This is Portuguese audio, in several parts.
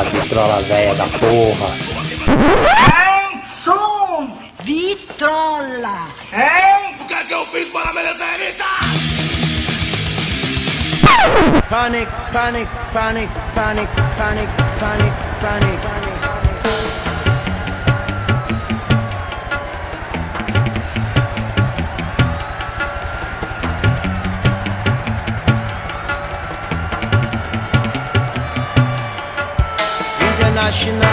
Vitrola velha da porra. Hein, som! Vitrola! Hein? O que é que eu fiz para merecer isso? Panic, panic, panic, panic, panic, panic, panic. International panic.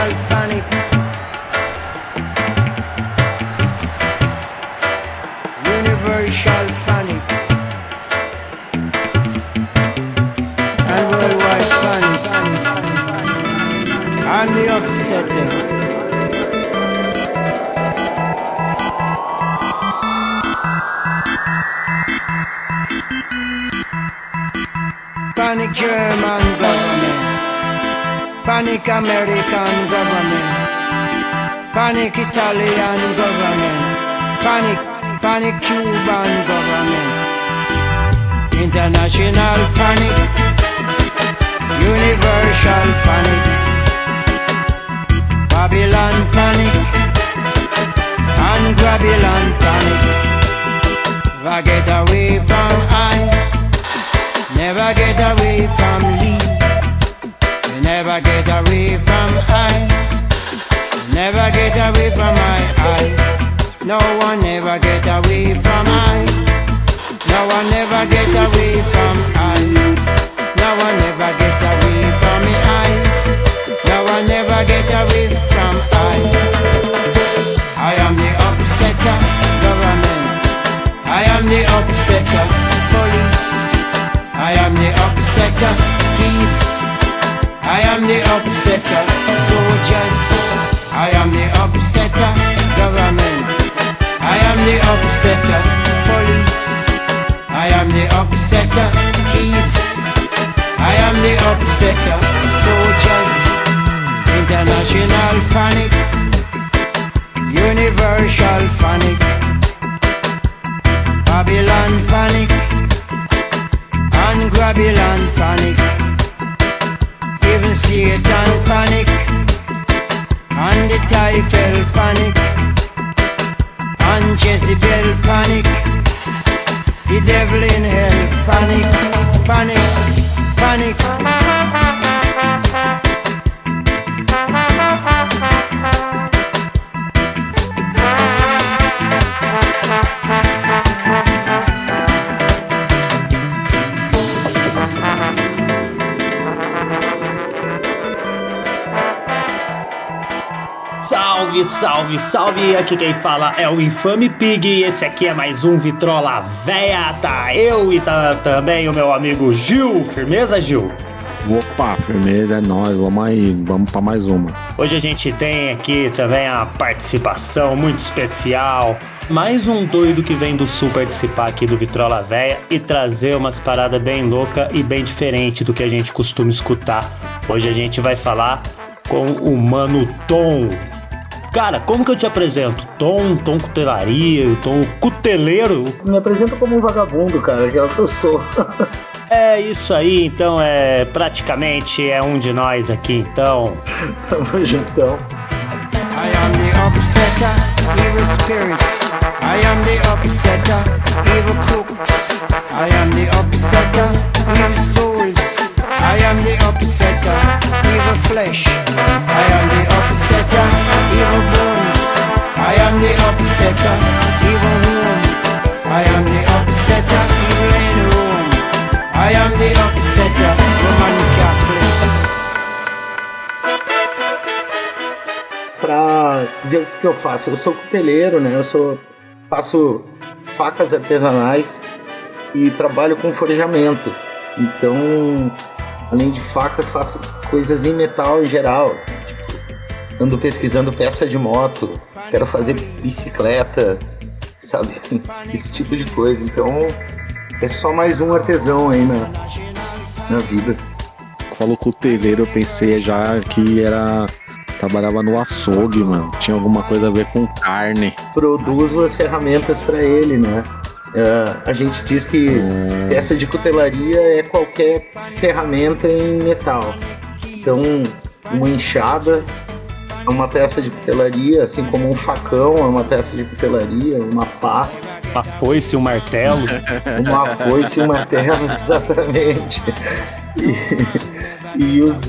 American government. Panic Italian government. Panic, panic Cuban government. International panic. Universal panic. Babylon panic. And Babylon panic. Never get away from I. Never get away from Lee. Never get away from I. Never get away from I. I. No one ever get away from I. No one ever get away from I. No one ever get away from me. I. No one ever get away from I. I am the upsetter government. I am the upsetter police. I am the upsetter thieves. I am the upsetter soldiers. I am the upsetter government. I am the upsetter police. I am the upsetter thieves. I am the upsetter soldiers. International panic. Universal panic. Babylon panic. And Babylon panic. Even and panic. And the Typhel panic. And Jezebel panic. The devil in hell panic, panic. Panic. Panic. Salve, salve, salve! Aqui quem fala é o Infame Pig e esse aqui é mais um Vitrola Véia. Tá eu e tá também o meu amigo Gil. Firmeza, Gil? Opa, firmeza, é nóis, vamos aí, vamos pra mais uma. Hoje a gente tem aqui também a participação muito especial. Mais um doido que vem do sul participar aqui do Vitrola Véia e trazer umas paradas bem louca e bem diferente do que a gente costuma escutar. Hoje a gente vai falar com o Mano Tom. Cara, como que eu te apresento? Tom, Tom Cutelaria, Tom Cuteleiro? Me apresenta como um vagabundo, cara, que é o que eu sou. É isso aí, então é praticamente é um de nós aqui, então. Tamo juntão. I am the upsetter, evil spirit. I am the upsetter, evil crooks. I am the upsetter, evil souls. I am the upsetter, evil flesh. I am the upsetter, evil bones. I am the upsetter, evil home. I am the upsetter, evil in Rome. I am the upsetter, Roman Catholic. Pra dizer o que, eu faço, eu sou cuteleiro, né? Eu sou faço facas artesanais e trabalho com forjamento. Então, além de facas, faço coisas em metal em geral. Ando pesquisando peça de moto, quero fazer bicicleta, sabe? Esse tipo de coisa. Então, é só mais um artesão aí na, na vida. Falou cuteleiro, eu pensei já que era. Trabalhava no açougue, mano. Tinha alguma coisa a ver com carne. Produzo as ferramentas para ele, né? É, a gente diz que peça de cutelaria é qualquer ferramenta em metal. Então, uma enxada é uma peça de cutelaria, assim como um facão é uma peça de cutelaria, uma pá. A foice e um martelo. Uma foice e um martelo, exatamente. E, e os,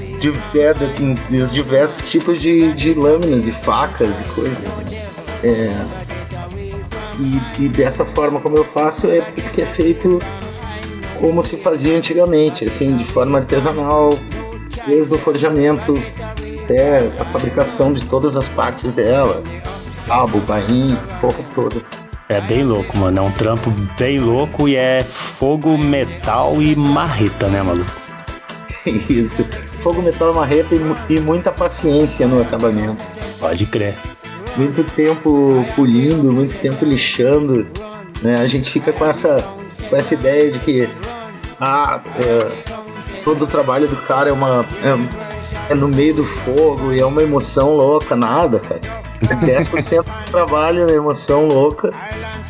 e os diversos tipos de, de lâminas e facas e coisas. Né? É, e, e, dessa forma como eu faço é porque é feito como se fazia antigamente, assim, de forma artesanal, desde o forjamento até a fabricação de todas as partes dela, cabo, barrinho, porra toda. É bem louco, mano. É um trampo bem louco e é fogo, metal e marreta, né, maluco? Isso. Fogo, metal, marreta e, e muita paciência no acabamento. Pode crer. Muito tempo polindo, muito tempo lixando. Né? A gente fica com essa, com essa ideia de que ah, é, todo o trabalho do cara é uma. É, é, no meio do fogo e é uma emoção louca, nada, cara. 10% do trabalho é emoção louca,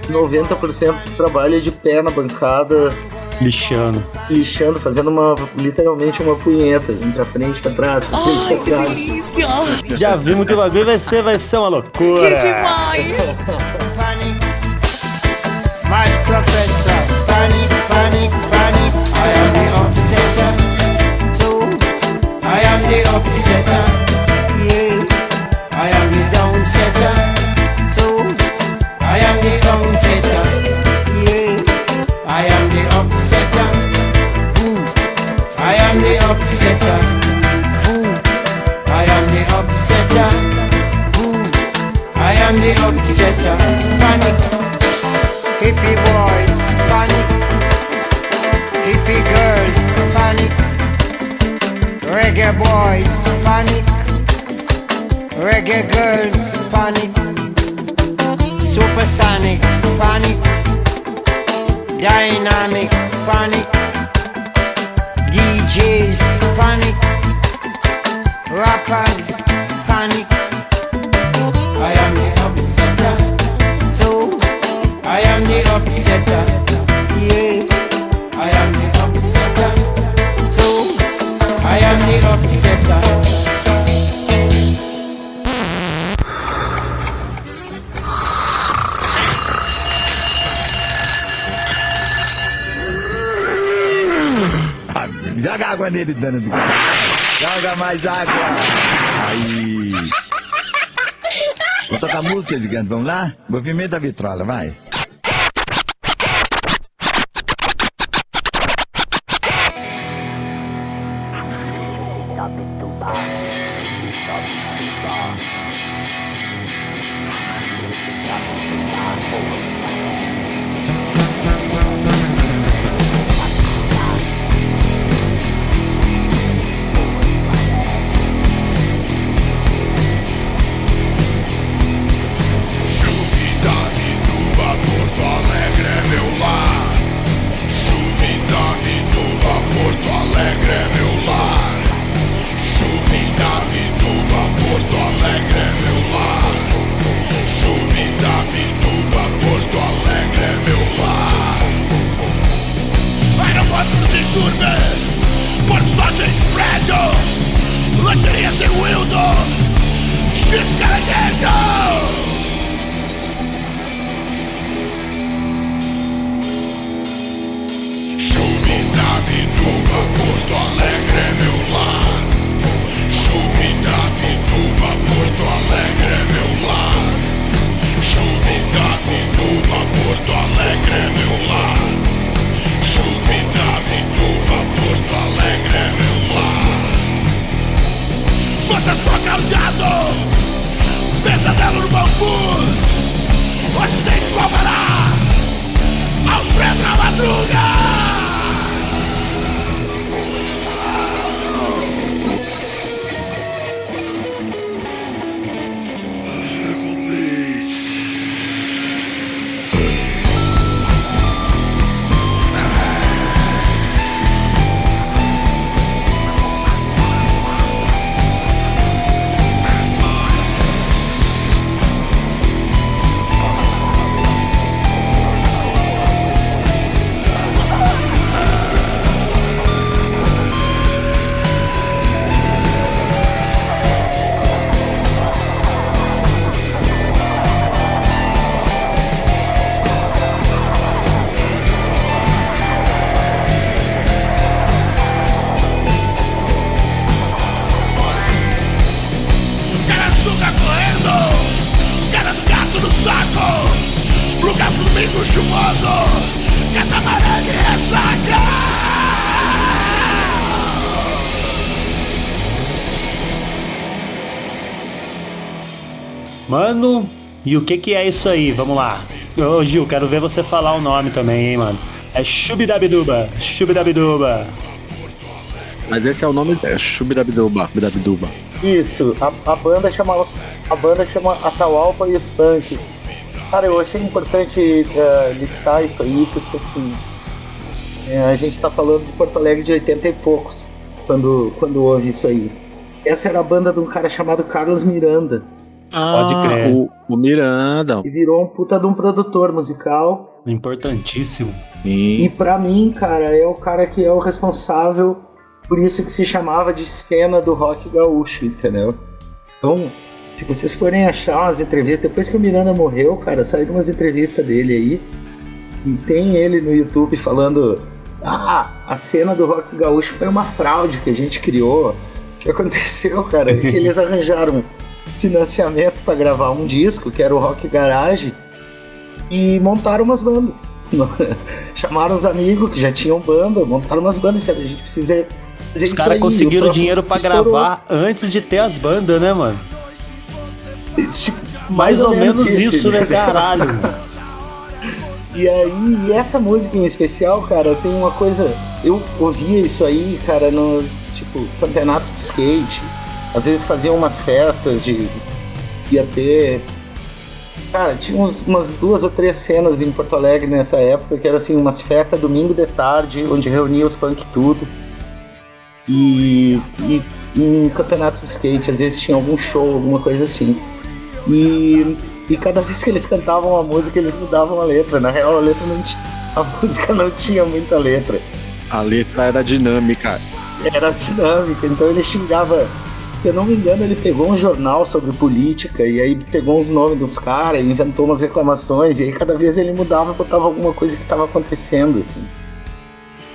90% do trabalho é de pé na bancada. Lixando. Lixando, fazendo uma literalmente uma punheta, pra frente, pra trás, pra frente, Ai, pra trás. Que delícia! Já vimos que o bagulho vai ser, vai ser uma loucura. Que demais! My professor, panic, panic, panic. I am the upsetter. I am the upsetter. Upsetter. Ooh. I am the upsetter. Ooh. I am the upsetter. Panic. Hippie boys, panic. Hippie girls, panic. Reggae boys, panic. Reggae girls, panic. Supersonic, panic. Dynamic, panic. Panic. Rappers, Água nele, dano. Joga mais água. Aí. Vou tocar música, gigante. Vamos lá? Movimento da vitrola, vai. Nocauteado, pesadelo no bambus, acidente com Alfredo na madruga. E o que que é isso aí? Vamos lá. Ô Gil, quero ver você falar o nome também, hein, mano. É Chubidabiduba, Chubidabiduba. Mas esse é o nome. É Chubidabiduba. Bidabiduba. Isso, a, a banda chama a banda chama Atahualpa e os Punks. Cara, eu achei importante eh, listar isso aí, porque assim, eh, a gente tá falando de Porto Alegre de 80 e poucos, quando, quando houve isso aí. Essa era a banda de um cara chamado Carlos Miranda, Pode crer. Ah, O, o Miranda. e virou um puta de um produtor musical. Importantíssimo. E Sim. pra mim, cara, é o cara que é o responsável por isso que se chamava de cena do rock gaúcho, entendeu? Então, se vocês forem achar umas entrevistas, depois que o Miranda morreu, cara, saíram umas entrevistas dele aí. E tem ele no YouTube falando: Ah, a cena do rock gaúcho foi uma fraude que a gente criou. O que aconteceu, cara? É que eles arranjaram financiamento pra gravar um disco, que era o Rock Garage, e montaram umas bandas. Chamaram os amigos que já tinham banda, montaram umas bandas, sabe? A gente precisa fazer Os caras conseguiram dinheiro pra estourou. gravar antes de ter as bandas, né, mano? Tipo, Mais, ou, menos isso, né? Caralho. E aí, e essa música em especial, cara, tem uma coisa. Eu ouvia isso aí, cara, no tipo campeonato de skate. Às vezes faziam umas festas de. ia ter. Cara, tinha uns- umas duas ou três cenas em Porto Alegre nessa época, que era assim, umas festas domingo de tarde, onde reunia os punk tudo. E, e em campeonato de skate, às vezes tinha algum show, alguma coisa assim. E, e cada vez que eles cantavam a música, eles mudavam a letra. Na real, a letra não tinha, a música não tinha muita letra. A letra era dinâmica. Era dinâmica, então ele xingava. Se eu não me engano, ele pegou um jornal sobre política e aí pegou os nomes dos caras, inventou umas reclamações, e aí cada vez ele mudava, botava alguma coisa que estava acontecendo, assim.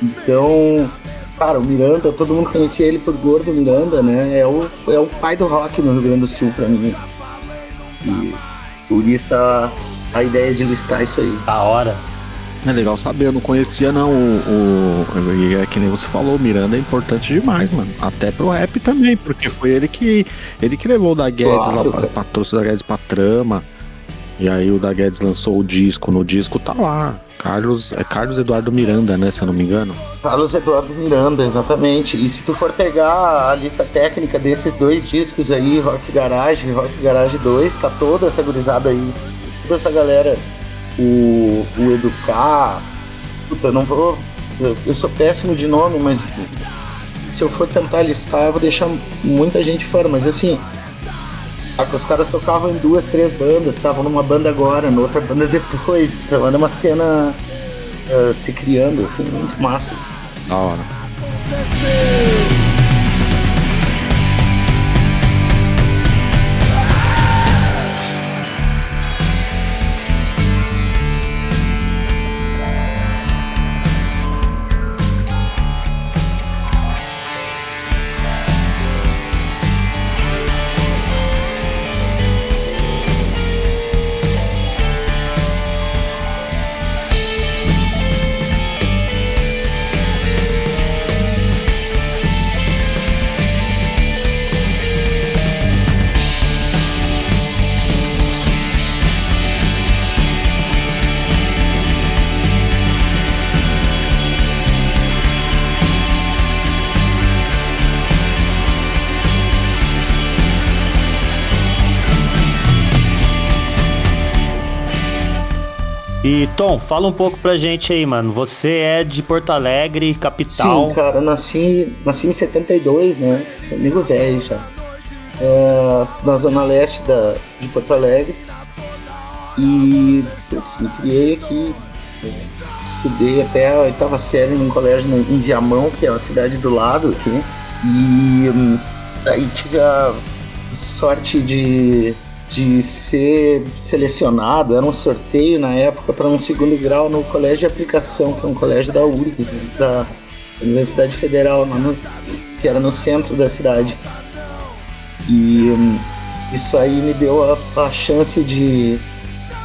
Então, cara, o Miranda, todo mundo conhecia ele por Gordo Miranda, né? É o, é o pai do rock no Rio Grande do Sul pra mim. assim. E por isso a, a ideia de listar isso aí. Da hora. É legal saber, eu não conhecia não o, o- é que nem você falou, o Miranda é importante demais, mano. Até pro rap também, porque foi ele que ele que levou o da Guedes Claro, lá pra trouxe o da Guedes pra trama. E aí o da Guedes lançou o disco, no disco tá lá. Carlos, é Carlos Eduardo Miranda, né, se eu não me engano. Carlos Eduardo Miranda, exatamente. E se tu for pegar a lista técnica desses dois discos aí, Rock Garage e Rock Garage 2, tá toda essa gurizada aí, toda essa galera, o, o Educar, puta, não vou. eu- sou péssimo de nome, mas se eu for tentar listar, eu vou deixar muita gente fora, mas assim. a- Os caras tocavam em duas, três bandas, estavam numa banda agora, noutra banda depois, então era uma cena eh, se criando, assim, muito massa. assim. Da hora. E Tom, fala um pouco pra gente aí, mano. Você é de Porto Alegre, capital. Sim, cara, eu nasci, nasci em 72, né? Sou amigo velho já. É, na zona leste da, de Porto Alegre. E putz, me criei aqui. né? Estudei até a oitava série num colégio em Viamão, que é a cidade do lado aqui. E hum, aí tive a sorte de, de ser selecionado. Era um sorteio na época para um segundo grau no colégio de aplicação, que é um colégio da URGS, da Universidade Federal, que era no centro da cidade. E hum, isso aí me deu a, a chance de,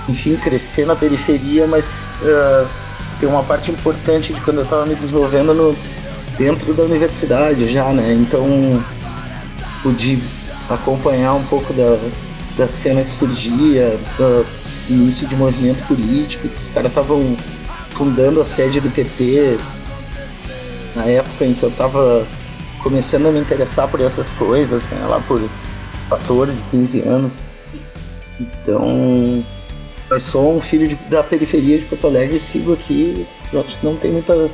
enfim, crescer na periferia, mas ah, tem uma parte importante de quando eu estava me desenvolvendo no, dentro da universidade já, né? Então pude acompanhar um pouco da, da cena que surgia, do início de movimento político, que os caras estavam fundando a sede do PT na época em que eu tava começando a me interessar por essas coisas, né, lá por 14, 15 anos. Então, eu sou um filho de- da periferia de Porto Alegre e sigo aqui. Não tem muita,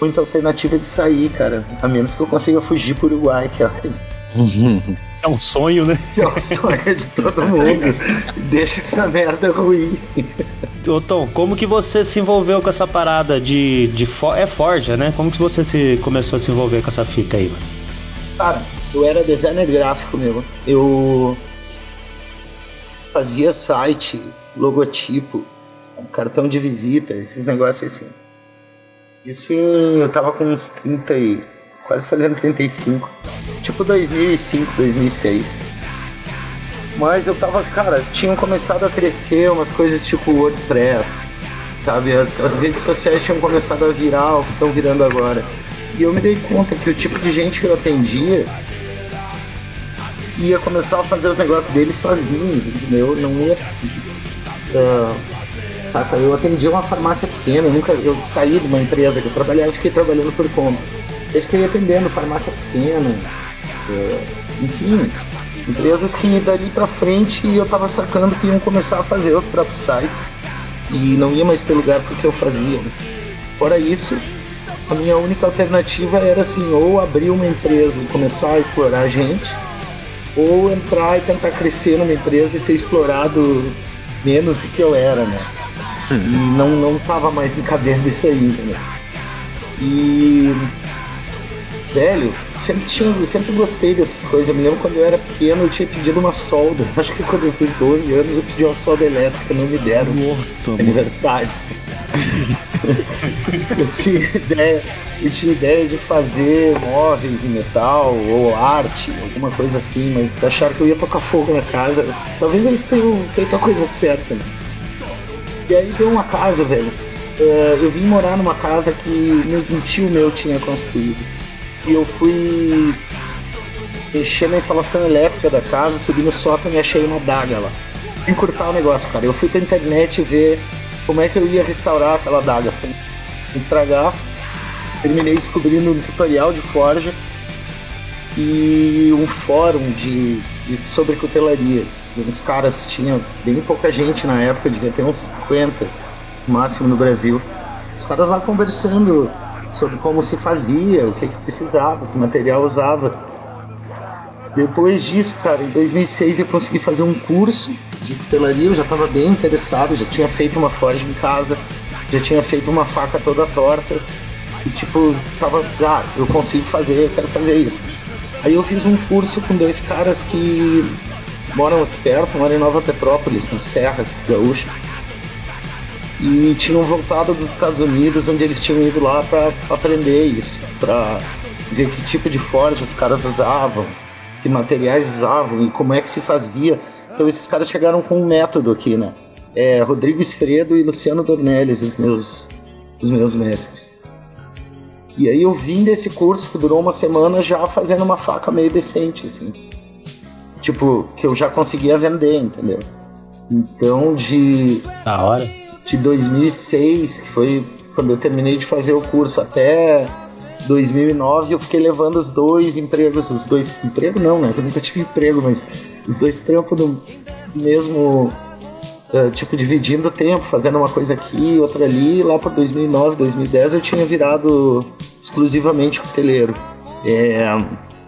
muita alternativa de sair, cara. A menos que eu consiga fugir pro Uruguai, que é, um sonho, né? é o sonho de todo mundo. Deixa essa merda ruim. Ô Tom, como que você se envolveu com essa parada de, de fo- é forja, né? Como que você se começou a se envolver com essa fita aí, mano? Cara, eu era designer gráfico mesmo. Eu fazia site, logotipo, cartão de visita, esses negócios assim. Isso eu tava com uns 30 e quase fazendo 35. Tipo 2005, 2006. Mas eu tava, cara, tinham começado a crescer umas coisas tipo WordPress, sabe? As, as redes sociais tinham começado a virar o que estão virando agora. E eu me dei conta que o tipo de gente que eu atendia ia começar a fazer os negócios deles sozinhos, entendeu? Não ia. ah, saca? Eu atendia uma farmácia pequena, eu nunca. Eu saí de uma empresa que eu trabalhava e fiquei trabalhando por conta. Eu fiquei atendendo farmácia pequena, ah, enfim, empresas que dali pra frente eu tava sacando que iam começar a fazer os próprios sites e não ia mais ter lugar porque eu fazia. né? Fora isso, a minha única alternativa era assim, ou abrir uma empresa e começar a explorar a gente, ou entrar e tentar crescer numa empresa e ser explorado menos do que eu era, né? E não, não tava mais me cabendo isso aí, né? E velho, sempre tinha, sempre gostei dessas coisas. Eu me lembro quando eu era pequeno, eu tinha pedido uma solda. Acho que quando eu fiz 12 anos eu pedi uma solda elétrica, não me deram. Nossa, aniversário. eu tinha ideia, eu tinha ideia de fazer móveis em metal ou arte, alguma coisa assim, mas acharam que eu ia tocar fogo na casa. Talvez eles tenham feito a coisa certa. Né? E aí deu um acaso, velho. Eh, eu vim morar numa casa que um tio meu tinha construído. E eu fui mexer na instalação elétrica da casa, subi no sótão e achei uma daga lá. Encurtar o negócio, cara. Eu fui pra internet ver como é que eu ia restaurar aquela daga sem estragar. Terminei descobrindo um tutorial de forja e um fórum de, de sobre cutelaria. Os caras tinham bem pouca gente na época, devia ter uns 50 no máximo no Brasil. Os caras lá conversando sobre como se fazia, o que, que precisava, que material usava. Depois disso, cara, em 2006 eu consegui fazer um curso de cutelaria, eu já estava bem interessado, já tinha feito uma forja em casa, já tinha feito uma faca toda torta. E tipo, tava, ah, eu consigo fazer, eu quero fazer isso. Aí eu fiz um curso com dois caras que moram aqui perto, moram em Nova Petrópolis, na Serra Gaúcha. E tinham voltado dos Estados Unidos, onde eles tinham ido lá para aprender isso, para ver que tipo de forja os caras usavam, que materiais usavam e como é que se fazia. Então esses caras chegaram com um método aqui, né? É, Rodrigo Esfredo e Luciano Dornelles, os meus, os meus mestres. E aí eu vim desse curso que durou uma semana já fazendo uma faca meio decente, assim. Tipo, que eu já conseguia vender, entendeu? Então de, Da hora. De 2006, que foi quando eu terminei de fazer o curso, até 2009 eu fiquei levando os dois empregos, os dois emprego não, né? Eu nunca tive emprego, mas os dois trampos no mesmo eh, tipo dividindo o tempo, fazendo uma coisa aqui, outra ali. Lá por 2009, 2010 eu tinha virado exclusivamente cuteleiro. É,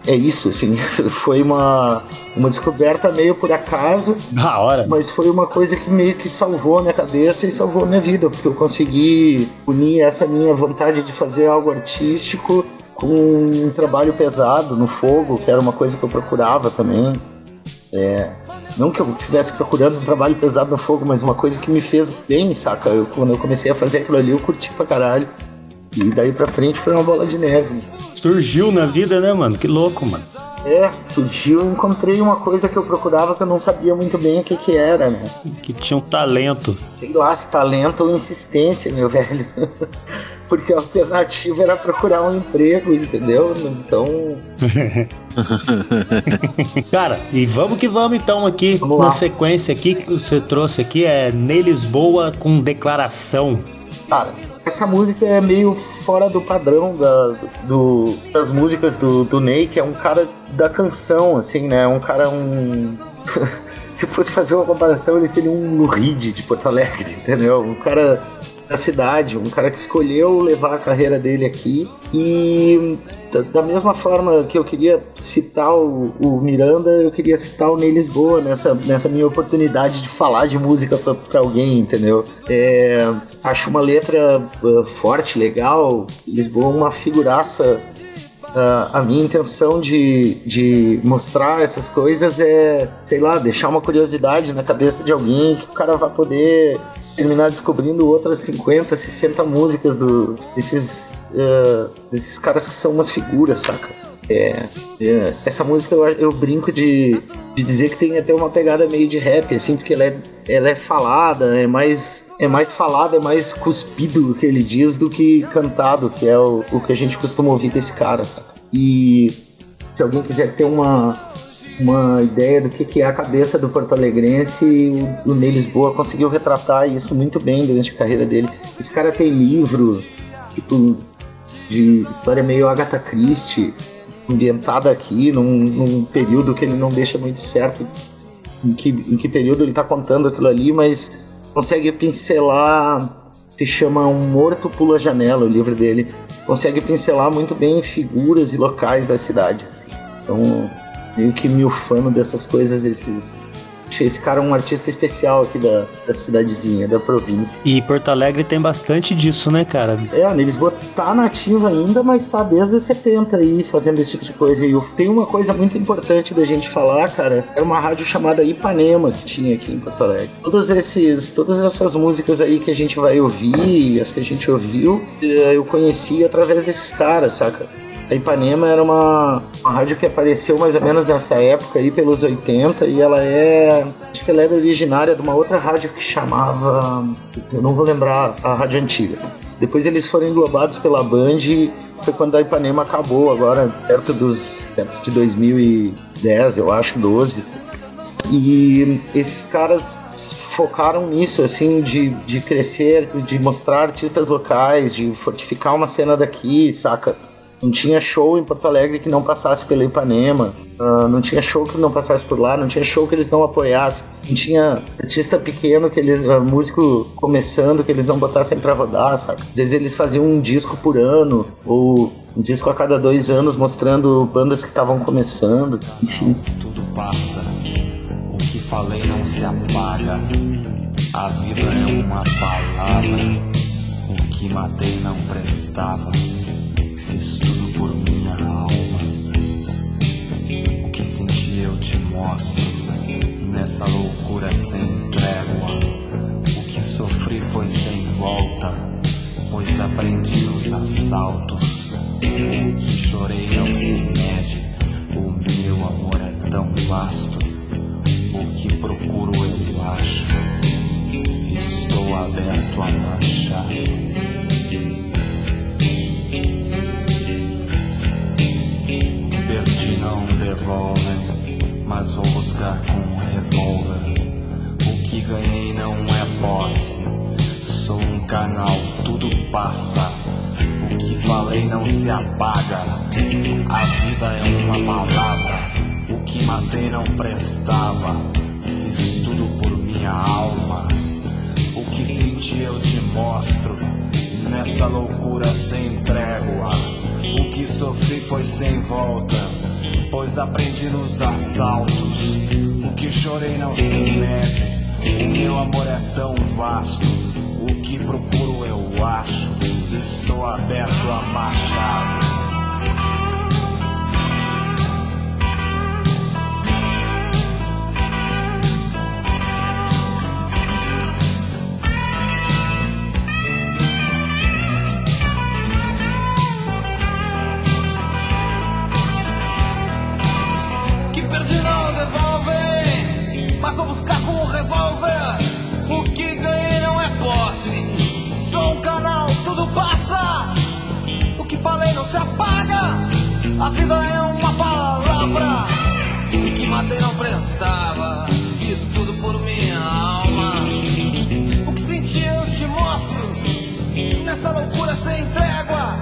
é isso, assim, foi uma, uma descoberta meio por acaso, Da hora. mas foi uma coisa que meio que salvou a minha cabeça e salvou a minha vida, porque eu consegui unir essa minha vontade de fazer algo artístico com um trabalho pesado no fogo, que era uma coisa que eu procurava também. É, não que eu estivesse procurando um trabalho pesado no fogo, mas uma coisa que me fez bem, saca? Eu, quando eu comecei a fazer aquilo ali, eu curti pra caralho. E daí pra frente foi uma bola de neve. Surgiu na vida, né, mano? Que louco, mano. É, surgiu, eu encontrei uma coisa que eu procurava que eu não sabia muito bem o que que era, né? Que tinha um talento. Sei lá, se talento ou insistência, meu velho. Porque a alternativa era procurar um emprego, entendeu? Então, Cara, e vamos que vamos então aqui. Vamos na sequência aqui que você trouxe aqui é Ney Lisboa com declaração. cara, essa música é meio fora do padrão da, do, das músicas do, do Ney, que é um cara da canção, assim, né? Um cara, um. Se fosse fazer uma comparação, ele seria um Lurid de Porto Alegre, entendeu? Um cara da cidade, um cara que escolheu levar a carreira dele aqui e da- mesma forma que eu queria citar o, o Miranda, eu queria citar o Ney Lisboa nessa, nessa minha oportunidade de falar de música pra alguém, entendeu? É, acho uma letra uh, forte, legal. Lisboa é uma figuraça. Uh, a minha intenção de, de mostrar essas coisas é, sei lá, deixar uma curiosidade na cabeça de alguém que o cara vai poder terminar descobrindo outras 50, 60 músicas do, desses, uh, desses caras que são umas figuras, saca? É, é, essa música eu, eu brinco de, de dizer que tem até uma pegada meio de rap, assim, porque ela é, ela é falada, é mais, é mais falada, é mais cuspido o que ele diz do que cantado, que é o, o que a gente costuma ouvir desse cara, saca? E se alguém quiser ter uma, uma ideia do que, que é a cabeça do Porto Alegrense, o, o Ney Lisboa conseguiu retratar isso muito bem durante a carreira dele. Esse cara tem livro, tipo, de história meio Agatha Christie, ambientada aqui, num, num período que ele não deixa muito certo em que, em que período ele tá contando aquilo ali, mas consegue pincelar. Se chama Um Morto Pula Janela, o livro dele. Consegue pincelar muito bem figuras e locais da cidade. Assim. Então, meio que me ufano dessas coisas, esses. Esse cara um artista especial aqui da, da cidadezinha, da província. E Porto Alegre tem bastante disso, né, cara? É, a Lisboa tá nativa ainda, mas tá desde os 70 aí fazendo esse tipo de coisa. E tem uma coisa muito importante da gente falar, cara. Era uma rádio chamada Ipanema que tinha aqui em Porto Alegre. Todos esses, todas essas músicas aí que a gente vai ouvir, as que a gente ouviu, eh, eu conheci através desses caras, saca? A Ipanema era uma, uma rádio que apareceu mais ou menos nessa época aí, pelos 80, e ela é. Acho que ela era originária de uma outra rádio que chamava. Eu não vou lembrar a rádio antiga. Depois eles foram englobados pela Band, e foi quando a Ipanema acabou, agora perto dos. perto de 2010, eu acho, 12. E esses caras focaram nisso, assim, de, de crescer, de mostrar artistas locais, de fortificar uma cena daqui, saca? Não tinha show em Porto Alegre que não passasse pela Ipanema. ah, não tinha show que não passasse por lá. Não tinha show que eles não apoiassem. Não tinha artista pequeno, que eles, ah, músico começando, que eles não botassem pra rodar, saca? Às vezes eles faziam um disco por ano, ou um disco a cada dois anos mostrando bandas que estavam começando. Enfim. Tudo passa, o que falei não se apaga. A vida é uma palavra, o que matei não prestava. Fiz tudo por minha alma. O que senti eu te mostro, nessa loucura sem trégua. O que sofri foi sem volta, pois aprendi nos assaltos. O que chorei não se mede, o meu amor é tão vasto. Mas vou buscar com um revólver. O que ganhei não é posse, sou um canal, tudo passa. O que falei não se apaga, a vida é uma palavra. O que matei não prestava, fiz tudo por minha alma. O que senti eu te mostro, nessa loucura sem trégua. O que sofri foi sem volta, pois aprendi nos assaltos. O que chorei não se mede, o meu amor é tão vasto. O que procuro eu acho, estou aberto a marchar. A vida é uma palavra que matei não prestava. Isso tudo por minha alma. O que senti eu te mostro. Nessa loucura sem trégua.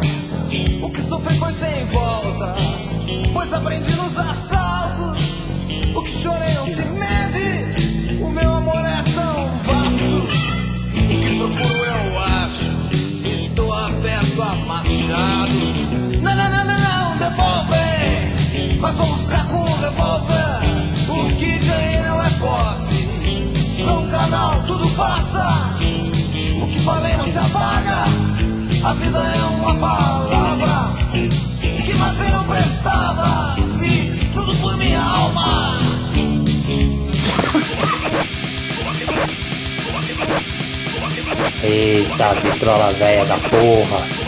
O que sofri foi sem volta. Pois aprendi nos assaltos. Mas vou buscar com o revólver. O que ganhei não é posse. Sou um canal, tudo passa. O que falei não se apaga. A vida é uma palavra. O que matei não prestava. Fiz tudo por minha alma. Eita, vitrola velha da porra.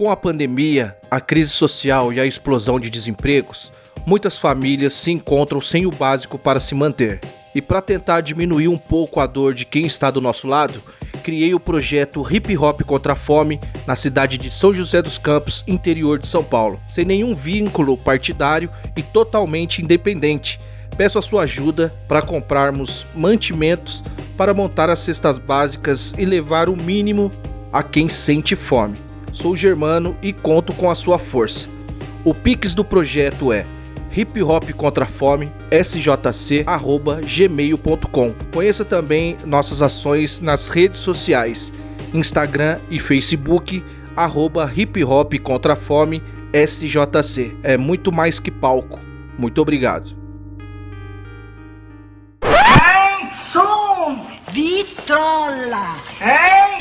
Com a pandemia, a crise social e a explosão de desempregos, muitas famílias se encontram sem o básico para se manter. E para tentar diminuir um pouco a dor de quem está do nosso lado, criei o projeto Hip Hop contra a Fome na cidade de São José dos Campos, interior de São Paulo, sem nenhum vínculo partidário e totalmente independente. Peço a sua ajuda para comprarmos mantimentos para montar as cestas básicas e levar o mínimo a quem sente fome. Sou germano e conto com a sua força. O Pix do projeto é hip hop contra a fome sjc@gmail.com. Conheça também nossas ações nas redes sociais, Instagram e Facebook arroba hip hop contra a fome sjc. É muito mais que palco. Muito obrigado. Ein som vitrolla. Ein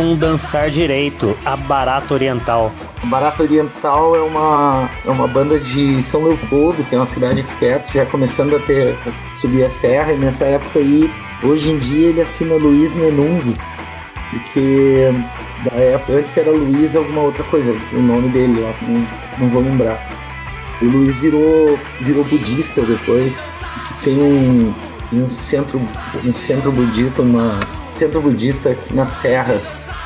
com Dançar Direito, a Barata Oriental. Barata Oriental é uma, é uma banda de São Leopoldo, que é uma cidade aqui perto, já começando a ter subir a serra, e nessa época aí, hoje em dia ele assina Luiz Nenung, porque da época, antes era Luiz alguma outra coisa, o nome dele lá, não, não vou lembrar. O Luiz virou, virou budista depois, que tem um, um centro um centro budista, uma centro budista aqui na serra,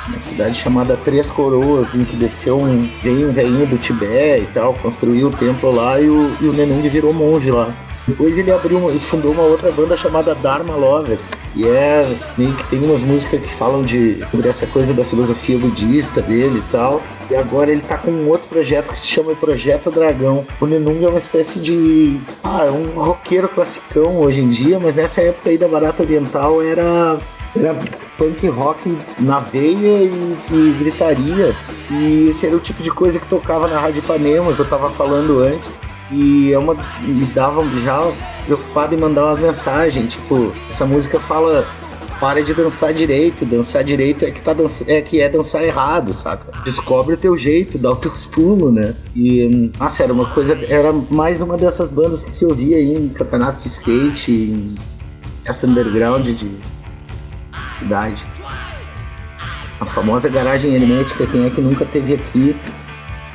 uma cidade chamada Três Coroas, em que desceu um, veio um velhinho do Tibete e tal, construiu o templo lá e o, e o Nenung virou monge lá. Depois ele abriu fundou uma outra banda chamada Dharma Lovers, e é meio que tem umas músicas que falam de sobre essa coisa da filosofia budista dele e tal. E agora ele tá com um outro projeto que se chama Projeto Dragão. O Nenung é uma espécie de. Ah, é um roqueiro classicão hoje em dia, mas nessa época aí da Barata Oriental era. Era punk rock na veia e, e gritaria. E esse era o tipo de coisa que tocava na Rádio Ipanema, que eu tava falando antes. E é uma. me dava já preocupado em mandar umas mensagens. Tipo, essa música fala. Para de dançar direito, dançar direito é que, tá dança, é que é dançar errado, saca? Descobre o teu jeito, dá os teus pulos, né? E, nossa, era uma coisa, era mais uma dessas bandas que se ouvia aí em campeonato de skate, em festa underground de cidade. A famosa garagem hermética, quem é que nunca teve aqui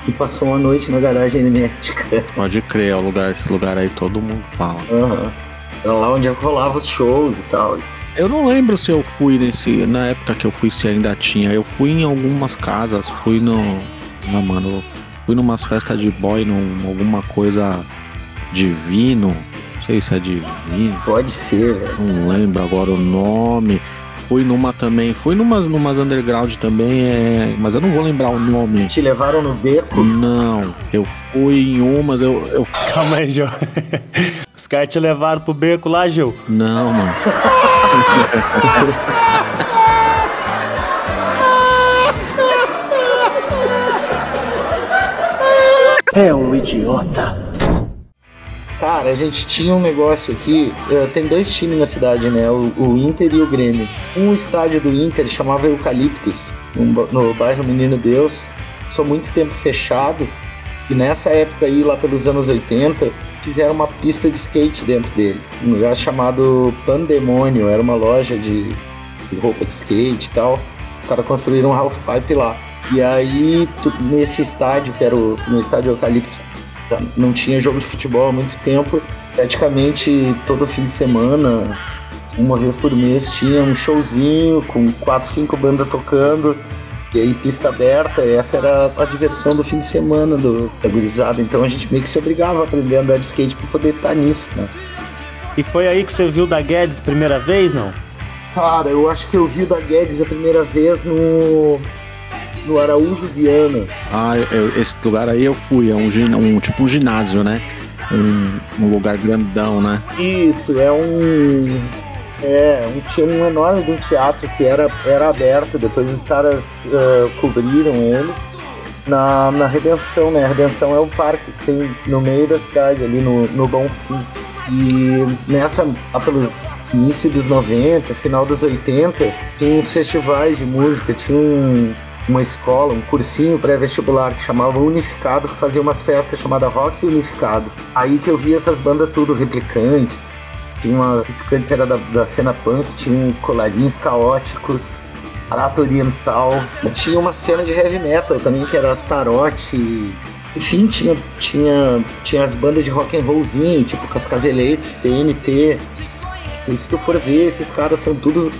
e passou uma noite na garagem hermética? Pode crer, é o lugar, esse lugar aí todo mundo fala. Era lá onde rolava os shows e tal. Eu não lembro se eu fui nesse. Na época que eu fui, se ainda tinha. Eu fui em algumas casas, fui no. Não, mano. Fui numas festas de boy, num, alguma coisa divino. Não sei se é divino. Pode ser, velho. Não lembro agora o nome. Fui numa também. Fui numas, numas underground também, é, mas eu não vou lembrar o nome. Te levaram no beco? Não, eu fui em umas, eu. eu... Calma aí, Gil. Os caras te levaram pro beco lá, Gil? Não, mano. É um idiota. Cara, a gente tinha um negócio aqui. eh, tem dois times na cidade, né? O, o Inter e o Grêmio. Um estádio do Inter chamava Eucaliptus, no, no bairro Menino Deus. Só muito tempo fechado. E nessa época aí, lá pelos anos 80, fizeram uma pista de skate dentro dele. Um lugar chamado Pandemônio. Era uma loja de, de roupa de skate e tal. Os caras construíram um half pipe lá. E aí, tu- nesse estádio, que era o, no estádio Eucaliptus, não tinha jogo de futebol há muito tempo. Praticamente todo fim de semana, uma vez por mês, tinha um showzinho com quatro, cinco bandas tocando. E aí pista aberta, essa era a diversão do fim de semana do, da gurizada. Então a gente meio que se obrigava a aprender a andar de skate pra poder estar nisso, né? E foi aí que você viu da Guedes primeira vez, não? Cara, eu acho que eu vi o da Guedes a primeira vez no. No Araújo Viana. Ah, esse lugar aí eu fui, é um, um tipo um ginásio, né? Um, um lugar grandão, né? Isso, é um. É, um, tinha um enorme de um teatro que era, era aberto, depois os caras ah, cobriram ele na, na Redenção, né? A Redenção é um parque que tem no meio da cidade, ali no, no Bonfim. E nessa, lá pelos início dos 90, final dos 80, tinha uns festivais de música, tinha um, uma escola, um cursinho pré-vestibular que chamava Unificado, que fazia umas festas chamadas Rock Unificado. Aí que eu vi essas bandas tudo, replicantes, tinha uma. Replicantes era da, da cena punk, tinha colarinhos caóticos, Prata Oriental. Tinha uma cena de heavy metal também, que era Astarote. Enfim, tinha, tinha, tinha as bandas de rock and rollzinho, tipo Cascaveletes, TNT. E se tu for ver, esses caras são tudo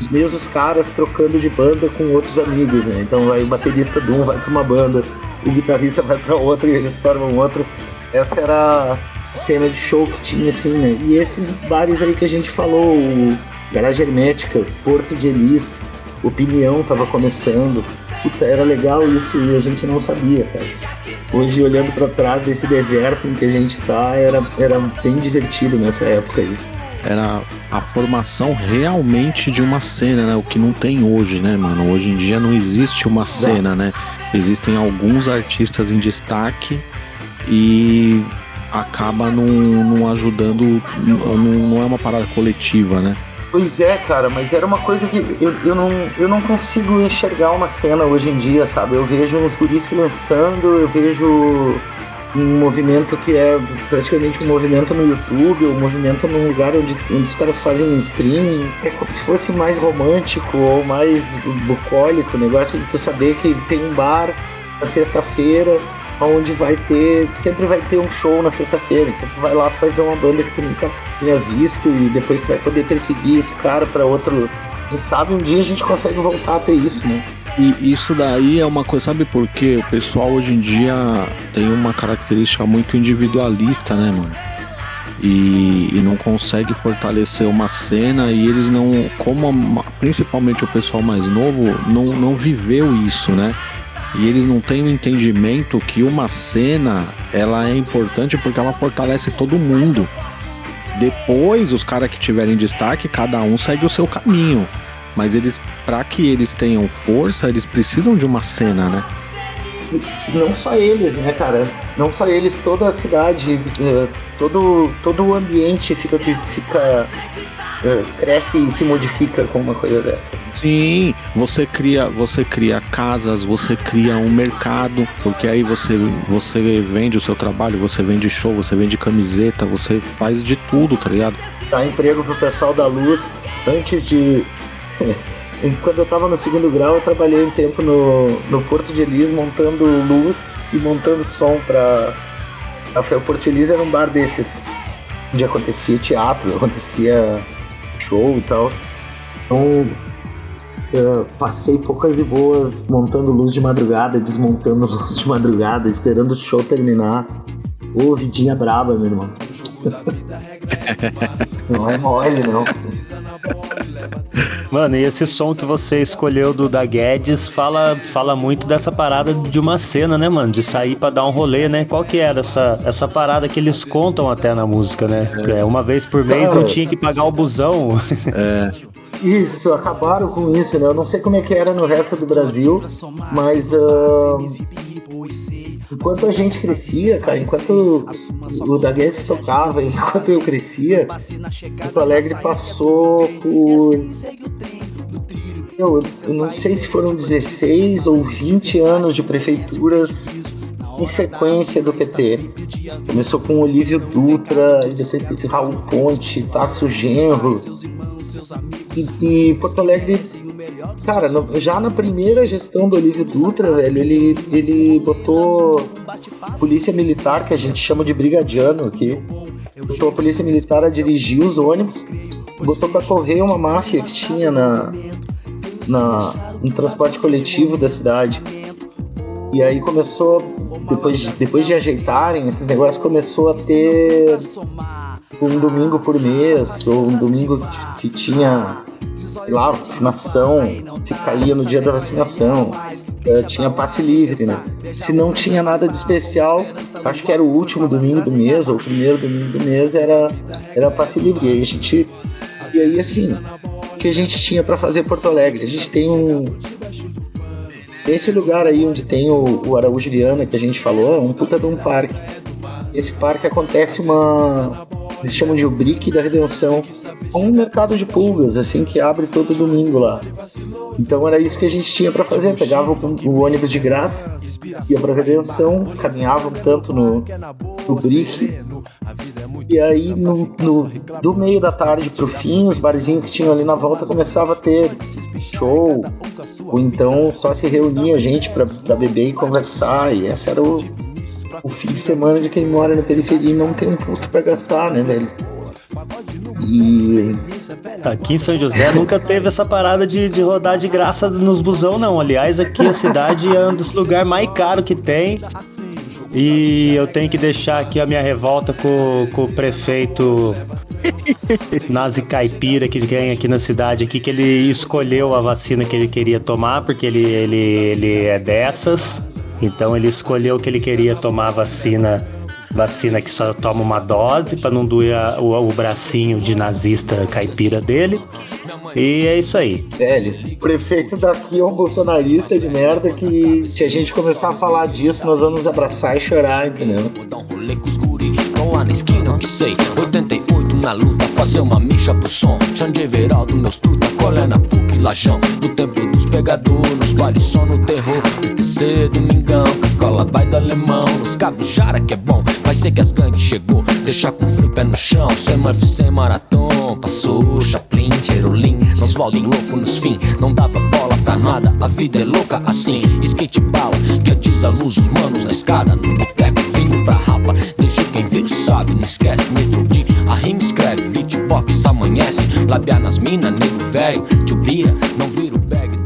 os mesmos caras trocando de banda com outros amigos, né? Então vai o baterista de um vai pra uma banda, o guitarrista vai pra outra e eles formam outro. Essa era a cena de show que tinha, assim, né? E esses bares aí que a gente falou, o Garagem Hermética, Porto de Elis, Opinião tava começando. Puta, era legal isso e a gente não sabia, cara. Hoje, olhando pra trás desse deserto em que a gente tá, era, era bem divertido nessa época aí. Era a formação realmente de uma cena, né? O que não tem hoje, né, mano? Hoje em dia não existe uma cena, né? Existem alguns artistas em destaque e acaba não, não ajudando, não, não é uma parada coletiva, né? Pois é, cara, mas era uma coisa que eu, eu, não, eu não consigo enxergar uma cena hoje em dia, sabe? Eu vejo uns guris se lançando, eu vejo um movimento que é praticamente um movimento no YouTube, um movimento num lugar onde, onde os caras fazem streaming. É como se fosse mais romântico ou mais bucólico, o negócio de tu saber que tem um bar na sexta-feira onde vai ter, sempre vai ter um show na sexta-feira. Então tu vai lá, tu vai ver uma banda que tu nunca tinha visto e depois tu vai poder perseguir esse cara pra outro. Quem sabe um dia a gente consegue voltar a ter isso, né? E isso daí é uma coisa, sabe por quê? O pessoal hoje em dia tem uma característica muito individualista, né, mano? E, e não consegue fortalecer uma cena e eles não, como principalmente o pessoal mais novo, não, não viveu isso, né? E eles não têm o entendimento que uma cena ela é importante porque ela fortalece todo mundo. Depois, os caras que tiverem destaque, cada um segue o seu caminho. Mas eles, para que eles tenham força, eles precisam de uma cena, né? Não só eles, né, cara? Não só eles, toda a cidade, eh, todo, todo o ambiente fica, fica eh, cresce e se modifica com uma coisa dessas. Sim, você cria, você cria casas, você cria um mercado, porque aí você, você vende o seu trabalho, você vende show, você vende camiseta, você faz de tudo, tá ligado? Dá emprego pro pessoal da luz. Antes de. Quando eu tava no segundo grau, eu trabalhei um tempo no, no Porto de Elis montando luz e montando som pra- O Porto de Elis era um bar desses. Onde acontecia teatro, acontecia show e tal. Então. eu passei poucas e boas montando luz de madrugada, desmontando luz de madrugada, esperando o show terminar. Ô, vidinha braba, meu irmão. não é mole, não. Mano, e esse som que você escolheu do da Guedes fala, fala muito dessa parada de uma cena, né, mano? De sair pra dar um rolê, né? Qual que era essa, essa parada que eles contam até na música, né? É uma vez por mês não tinha que pagar o busão. É, Isso, acabaram com isso, né? Eu não sei como é que era no resto do Brasil, mas ah, enquanto a gente crescia, cara, enquanto o da Guedes tocava, enquanto eu crescia, Porto Alegre passou por. Eu, eu não sei se foram 16 ou 20 anos de prefeituras em sequência do PT. Começou com Olívio Dutra, depois teve Raul Ponte, Tasso Genro. E, e Porto Alegre, cara, no- já na primeira gestão do Olívio Dutra, velho, ele, ele botou polícia militar, que a gente chama de brigadiano aqui, botou a polícia militar a dirigir os ônibus, botou pra correr uma máfia que tinha na, na, no transporte coletivo da cidade. E aí começou, depois de, depois de ajeitarem esses negócios, começou a ter um domingo por mês, ou um domingo que, que tinha, lá, vacinação, que caía no dia da vacinação, eh, tinha passe livre, né? Se não tinha nada de especial, acho que era o último domingo do mês, ou o primeiro domingo do mês, era, era passe livre. E aí a gente. E aí assim, o que a gente tinha pra fazer em Porto Alegre? A gente tem um. Esse lugar aí onde tem o, o Araújo Viana que a gente falou, é um puta de um parque. Esse parque acontece uma. Eles chamam de o Brick da Redenção. É um mercado de pulgas, assim, que abre todo domingo lá. Então era isso que a gente tinha pra fazer. Pegava o, o ônibus de graça, ia pra Redenção, caminhava um tanto no, no Brick. E aí, no, no- do meio da tarde pro fim, os barzinhos que tinham ali na volta começava a ter show. Ou então só se reunia a gente pra, pra beber e conversar. E esse era o, o fim de semana de quem mora na periferia e não tem um puto pra gastar, né, velho? E Aqui em São José nunca teve essa parada de, de rodar de graça nos busão, não. Aliás, aqui a cidade é um dos lugares mais caros que tem. E eu tenho que deixar aqui a minha revolta com, com o prefeito Nazi Caipira que tem aqui na cidade aqui, que ele escolheu a vacina que ele queria tomar, porque ele, ele, ele é dessas. Então ele escolheu que ele queria tomar a vacina, vacina que só toma uma dose para não doer a- o, o bracinho de nazista caipira dele. E é isso aí. Velho, o prefeito daqui é um bolsonarista de merda que se a gente começar a falar disso, nós vamos abraçar e chorar, entendeu? Dar um rolê com os guri, lá na esquina que sei 88 na luta, fazer uma micha pro som Xande Everaldo, meus truta, colé na PUC, Lajão. Do tempo dos pegadores, nos bares só no terror. ETC, domingão, a escola vai do alemão. Nos cabijara que é bom, vai ser que as gangues chegou Deixar com frio pé no chão, sem Murphy, sem maratom Passou, Chaplin, Cherolim, nós volta louco nos fim. Não dava bola pra nada, a vida é louca assim. Skate bala, que atiza a luz, os manos na escada. No boteco, vinho pra rapa, deixa quem viu sabe Não esquece, metro de a rima escreve Beatbox amanhece, labiar nas minas, nego velho Tio Bira, não vira o bag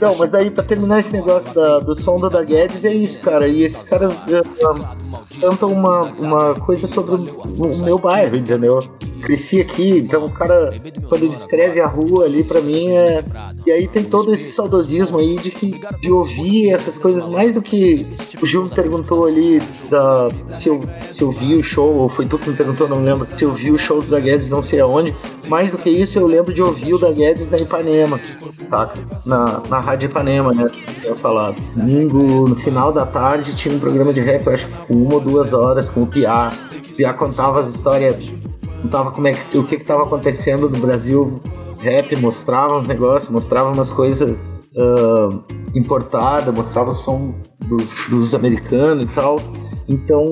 Não, mas daí pra terminar esse negócio da, do som da, Guedes é isso, cara. E esses caras uh, cantam uma, uma coisa sobre o, o meu bairro, entendeu? Cresci aqui, então o cara, quando descreve a rua ali pra mim é. E aí tem todo esse saudosismo aí de que de ouvir essas coisas mais do que o Gil me perguntou ali da, se, eu, se eu vi o show, ou foi tu que me perguntou, não lembro, se eu vi o show da Guedes não sei aonde. Mais do que isso, eu lembro de ouvir o da Guedes na Ipanema, tá? Na, na Rádio Ipanema, né? Eu falado. Domingo, no final da tarde, tinha um programa de rap, acho que uma ou duas horas, com o Piá. O Piá contava as histórias, contava como é que, o que estava acontecendo no Brasil rap, mostrava uns negócios, mostrava umas coisas uh, importadas, mostrava o som dos, dos americanos e tal. Então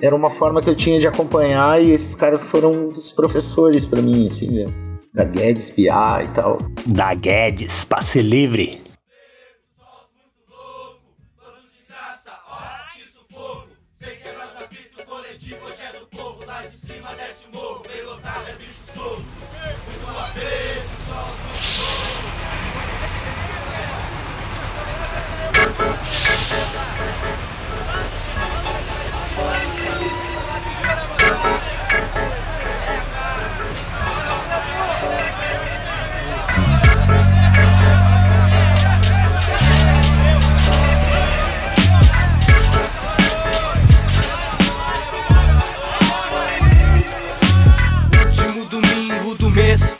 era uma forma que eu tinha de acompanhar e esses caras foram os professores para mim, assim, né? da Guedes Piá e tal. Da Guedes, passe livre.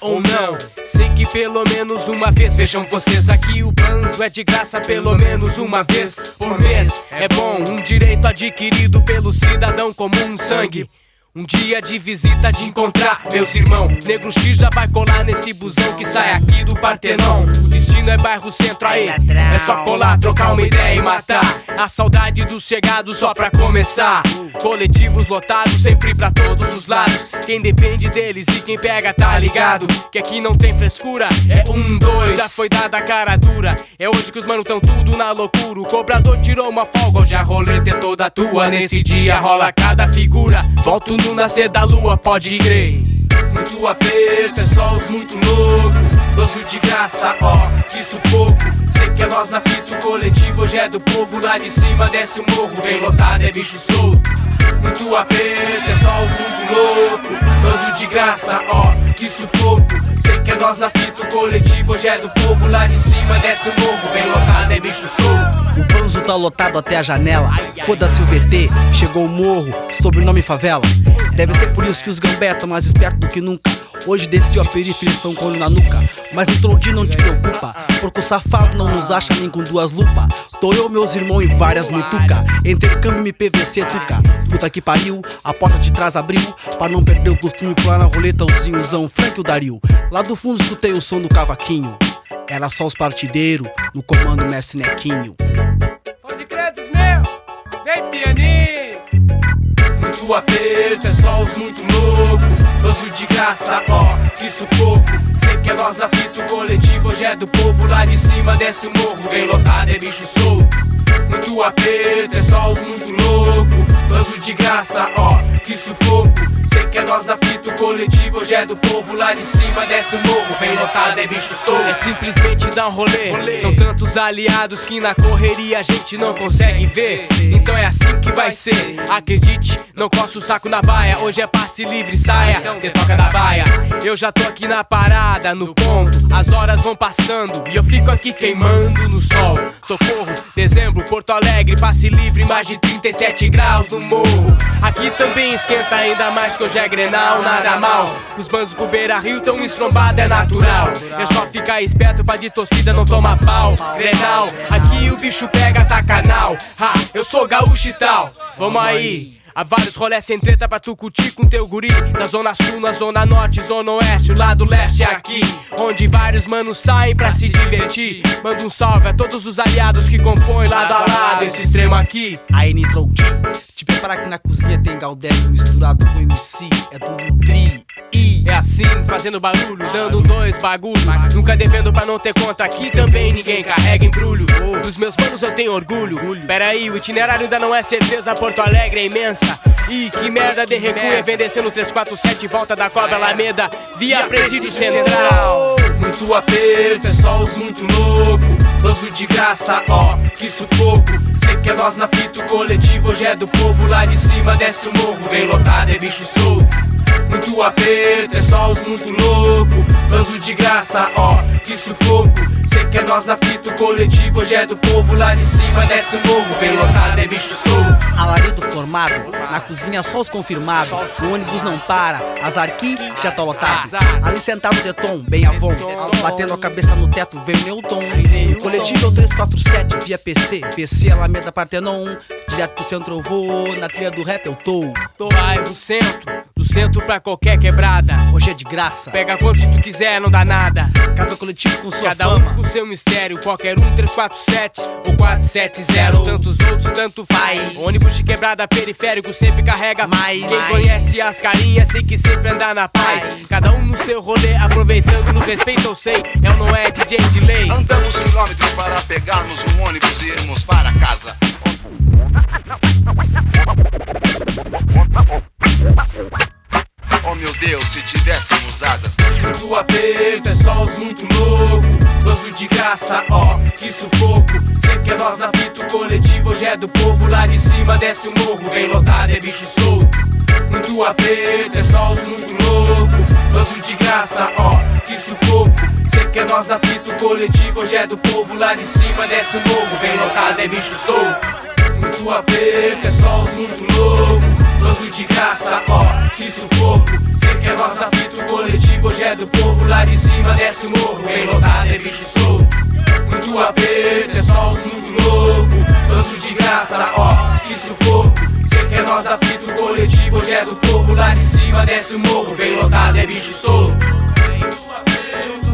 Ou não? Sei que pelo menos uma vez vejam vocês aqui. O banzo é de graça pelo menos uma vez por mês. É bom, um direito adquirido pelo cidadão comum sangue. Um dia de visita de encontrar meus irmãos. Negro X já vai colar nesse busão que sai aqui do Partenon. O destino é bairro centro aí. É só colar, trocar uma ideia e matar. A saudade dos chegados só pra começar. Coletivos lotados sempre pra todos os lados. Quem depende deles e quem pega tá ligado. Que aqui não tem frescura. É um, dois. Já foi dada a cara dura. É hoje que os manos tão tudo na loucura. O cobrador tirou uma folga. Hoje a roleta é toda tua. Nesse dia rola cada figura. Volto nascer da lua, pode crer. Muito aperto, é só os muito louco. Doce de graça, ó, que sufoco. Sei que é nós na fita, o coletivo hoje é do povo. Lá de cima desce o morro, vem lotado, é bicho solto. Muito aperto, é só os muito louco. Doce de graça, ó, que sufoco. Sei que é nós na fita, o coletivo hoje é do povo. Lá de cima desce o morro, vem lotado, é bicho solto. O banzo tá lotado até a janela. Foda-se o VT, chegou o morro, sobrenome favela. Deve ser por isso que os gambé tão mais espertos do que nunca. Hoje desceu a periferia, estão com na nuca. Mas no trondi não te preocupa, porque o safado não nos acha nem com duas lupas. Tô eu, meus irmãos e várias mutuca. Intercâmbio MPVC, tuca. Puta que pariu, a porta de trás abriu. Pra não perder o costume, pular na roleta, o zinhozão, Frank e o Dario. Lá do fundo escutei o som do cavaquinho. Era só os partideiros, no comando Messi Nequinho. Pode crer dos meus, vem pianinho. Muito aperto, é só os muito louco. Banzo de graça, ó, que sufoco. Sei que é nós na fita, o coletivo hoje é do povo. Lá de cima desce o morro, vem lotado, é bicho solto. Muito aperto, é só os muito louco. Banzo de graça, ó, que sufoco. Sei que é nós na fita, o coletivo hoje é do povo. Lá de cima desce o morro, vem lotado, é bicho solto. É simplesmente dar um rolê. São tantos aliados que na correria a gente não consegue ver. Então é assim que vai ser. Acredite, não coça o saco na baia. Hoje é passe livre, saia, te toca da baia. Eu já tô aqui na parada, no ponto. As horas vão passando e eu fico aqui queimando no sol. Socorro, dezembro, Porto Alegre, passe livre, mais de 37 graus no morro. Aqui também esquenta ainda mais que hoje é grenal, nada mal. Os banzos pro beira rio tão estrombado, é natural. É só ficar esperto pra de torcida não tomar pau. Grenal, aqui o bicho pega, tá canal. Ha, eu sou gaúcho e tal. Vamos aí. Há vários rolés sem treta pra tu curtir com teu guri. Na zona sul, na zona norte, zona oeste O lado leste é aqui. Onde vários manos saem pra se divertir. Manda um salve a todos os aliados que compõem Lado a lado esse extremo aqui. Aí Nitro te preparar que na cozinha tem Galdério misturado com MC É tudo tri e É assim, fazendo barulho, dando um dois bagulho. Nunca devendo pra não ter conta aqui também ninguém carrega embrulho. Dos meus manos eu tenho orgulho. Pera aí, o itinerário ainda não é certeza Porto Alegre é imensa Ih, que merda de recuo é vem descendo 347 Volta da cobra Alameda Via presídio central Muito aperto, é só os muito louco Banzo de graça, ó, que sufoco. Sei que é nós na fita, o coletivo hoje é do povo. Lá de cima desce o morro, vem lotado, é bicho solto. Muito aperto, é só os muito louco. Banzo de graça, ó, que sufoco. Sei que é nós na fita, o coletivo hoje é do povo. Lá de cima desce o morro, vem lotado, é bicho solto. Alarido formado, na cozinha só os confirmados. O ônibus não para, azar aqui já tá lotado. Ali sentado de tom, bem avon, batendo a cabeça no teto, vem o Newton. Coletivo é o 347 via PC, PC Alameda Partenon. Direto pro centro eu vou, na trilha do rap eu tô. Bairro centro, do centro pra qualquer quebrada. Hoje é de graça. Pega quantos tu quiser, não dá nada. Cada coletivo com sua Cada um fama. com seu mistério, qualquer um 347 ou 470. Tantos outros, tanto faz. Ônibus de quebrada periférico sempre carrega mais. Quem conhece as carinhas sei que sempre anda na paz. Cada um no seu rolê, aproveitando no respeito, eu sei. É ou não é DJ de lei? Andamos quilômetros para pegarmos um ônibus e irmos para casa. Oh meu Deus, se tivéssemos asas. Muito aperto, é só os muito louco. Banzo de graça, ó, que sufoco. Sei que é nós na fita, o coletivo hoje é do povo. Lá de cima desce o morro, vem lotado, é bicho solto. Muito aperto, é só os muito louco. Banzo de graça, ó, que sufoco. Sei que é nós na fita, o coletivo hoje é do povo. Lá de cima desce o morro, vem lotado, é bicho solto. Muito aperto, é só os muito louco. Banzo de graça, ó, que sufoco. Sei que é nós na fita, o coletivo hoje é do povo. Lá de cima desce o morro, vem lotado, é bicho solto. Muito aperto, é só os muito louco. Banzo de graça, ó, que sufoco. Sei que é nós da fita, o coletivo hoje é do povo. Lá de cima desce o morro, vem lotado, é bicho solto. Hein,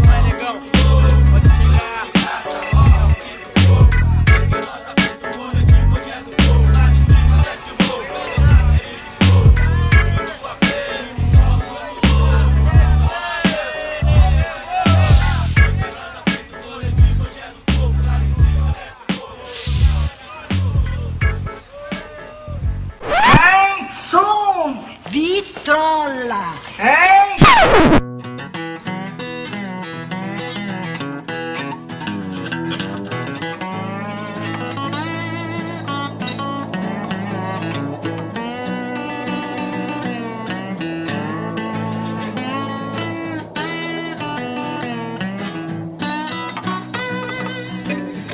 Vitrola! Hein?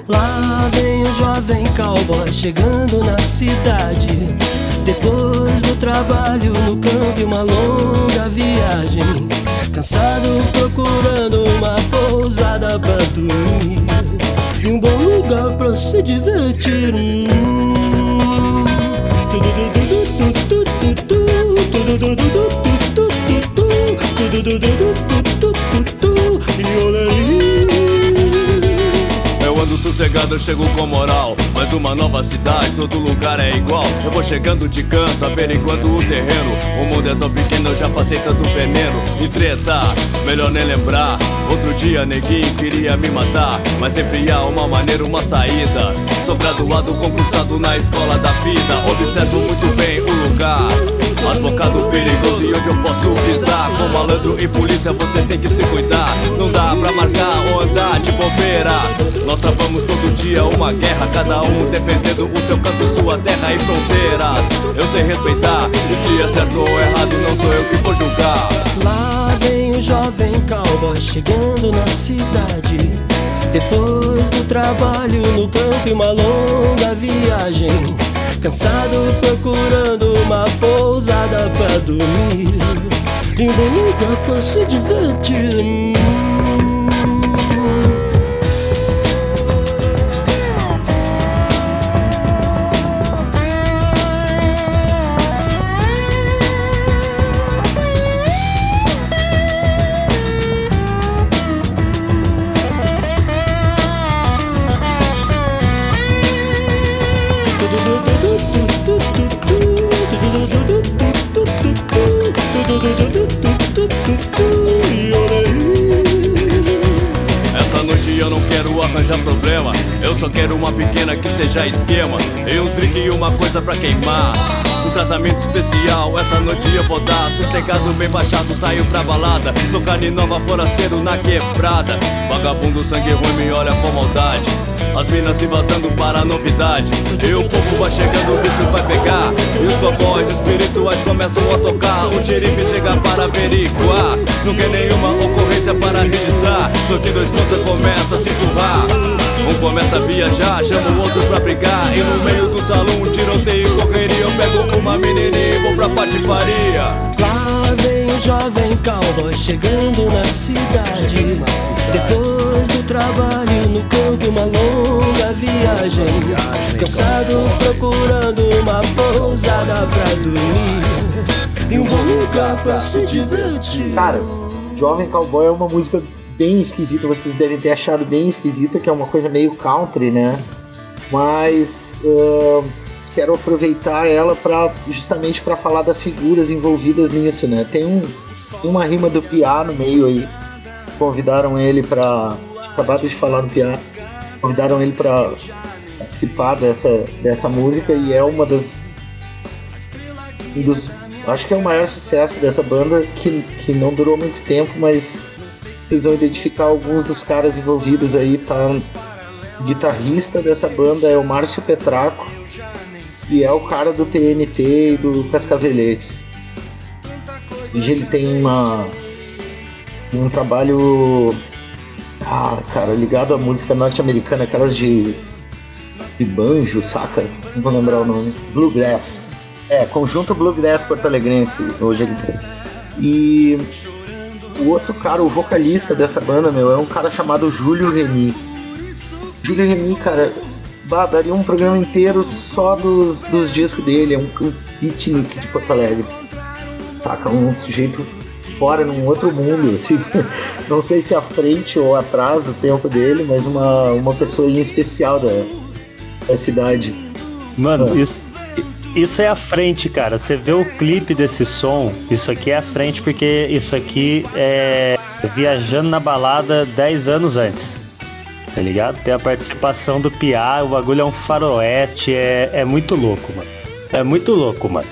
Lá vem o jovem cowboy chegando na cidade. Depois do trabalho no campo e uma longa viagem. Cansado procurando uma pousada pra dormir. E um bom lugar pra se divertir. Hum. Sossegado, eu chego com moral. Mas uma nova cidade, todo lugar é igual. Eu vou chegando de canto, averiguando o terreno. O mundo é tão pequeno, eu já passei tanto veneno. E treta, melhor nem lembrar. Outro dia, neguinho queria me matar. Mas sempre há uma maneira, uma saída. Sou graduado, concursado na escola da vida. Observo muito bem o lugar. Advogado perigoso e onde eu posso pisar. Com malandro e polícia você tem que se cuidar. Não dá pra marcar ou andar de bobeira. Nós travamos todo dia uma guerra, cada um defendendo o seu canto, sua terra e fronteiras. Eu sei respeitar, e se é certo ou errado, não sou eu que vou julgar. Lá vem o jovem cowboy chegando na cidade. Depois do trabalho no campo e uma longa viagem. Cansado procurando uma pousada pra dormir. E um lugar pra se divertir. Só quero uma pequena que seja esquema. E uns drink e uma coisa pra queimar. tratamento especial. Essa noite eu vou dar, sossegado, bem baixado, saio pra balada. Sou carne nova, forasteiro na quebrada. Vagabundo, sangue ruim, me olha com maldade. As minas se vazando para a novidade. E o povo vai chegando, o bicho vai pegar. E os cowboys espirituais começam a tocar. O xerife chega para averiguar. Não quer nenhuma ocorrência para registrar. Só que dois contas começa a se empurrar. Um começa a viajar, chama o outro pra brigar. E no meio do salão, um tiroteio e correria. Eu pego uma menininha e vou pra patifaria. Lá vem o jovem cowboy chegando na cidade. Depois viagem. Cansado procurando uma pousada pra dormir. E um bom lugar pra se divertir. Cara, Jovem Cowboy é uma música bem esquisita, vocês devem ter achado bem esquisita, que é uma coisa meio country, né? Mas uh, quero aproveitar ela para justamente para falar das figuras envolvidas nisso, né? Tem um, uma rima do Piá no meio aí. Convidaram ele para acabado de falar no Piá. Convidaram ele para participar dessa, dessa música e é uma das um dos acho que é o maior sucesso dessa banda que, que não durou muito tempo, mas vocês vão identificar alguns dos caras envolvidos aí, tá? O guitarrista dessa banda é o Márcio Petraco, que é o cara do TNT e do Cascaveletes. Hoje ele tem uma um trabalho ah, cara, ligado à música norte-americana, aquelas de de banjo, saca? Não vou lembrar o nome. Bluegrass. É, conjunto Bluegrass Porto Alegrense, hoje ele tem. E o outro cara, o vocalista dessa banda, meu, é um cara chamado Júlio Reni. Júlio Reni, cara, bah, daria um programa inteiro só dos, dos discos dele, é um, um beatnik de Porto Alegre. Saca? Um sujeito fora num outro mundo, assim. Não sei se à frente ou atrás do tempo dele, mas uma, uma pessoa especial da, da cidade. Mano, ah. isso, isso é a frente, cara. Você vê o clipe desse som, isso aqui é a frente, porque isso aqui é viajando na balada 10 anos antes. Tá ligado? Tem a participação do Piá, o bagulho é um faroeste, é, é muito louco, mano. É muito louco, mano.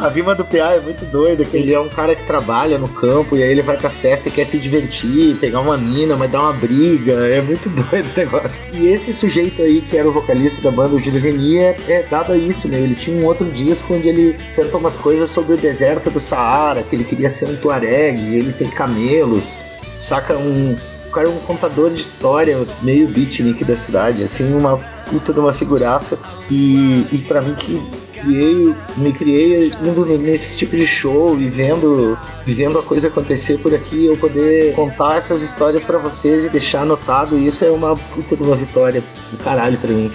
A rima do PA é muito doida, que ele é um cara que trabalha no campo e aí ele vai pra festa e quer se divertir, pegar uma mina, mas dar uma briga. É muito doido o negócio. E esse sujeito aí, que era o vocalista da banda, o Júlio Reni, é, é dado a isso, né? Ele tinha um outro disco onde ele canta umas coisas sobre o deserto do Saara, que ele queria ser um tuareg, ele tem camelos, saca um. O cara é um contador de história, meio beatnik da cidade, assim, uma puta de uma figuraça. E, e para mim que criei, me criei indo nesse tipo de show e vendo, vendo a coisa acontecer por aqui, eu poder contar essas histórias para vocês e deixar anotado, isso é uma puta de uma vitória do caralho pra mim.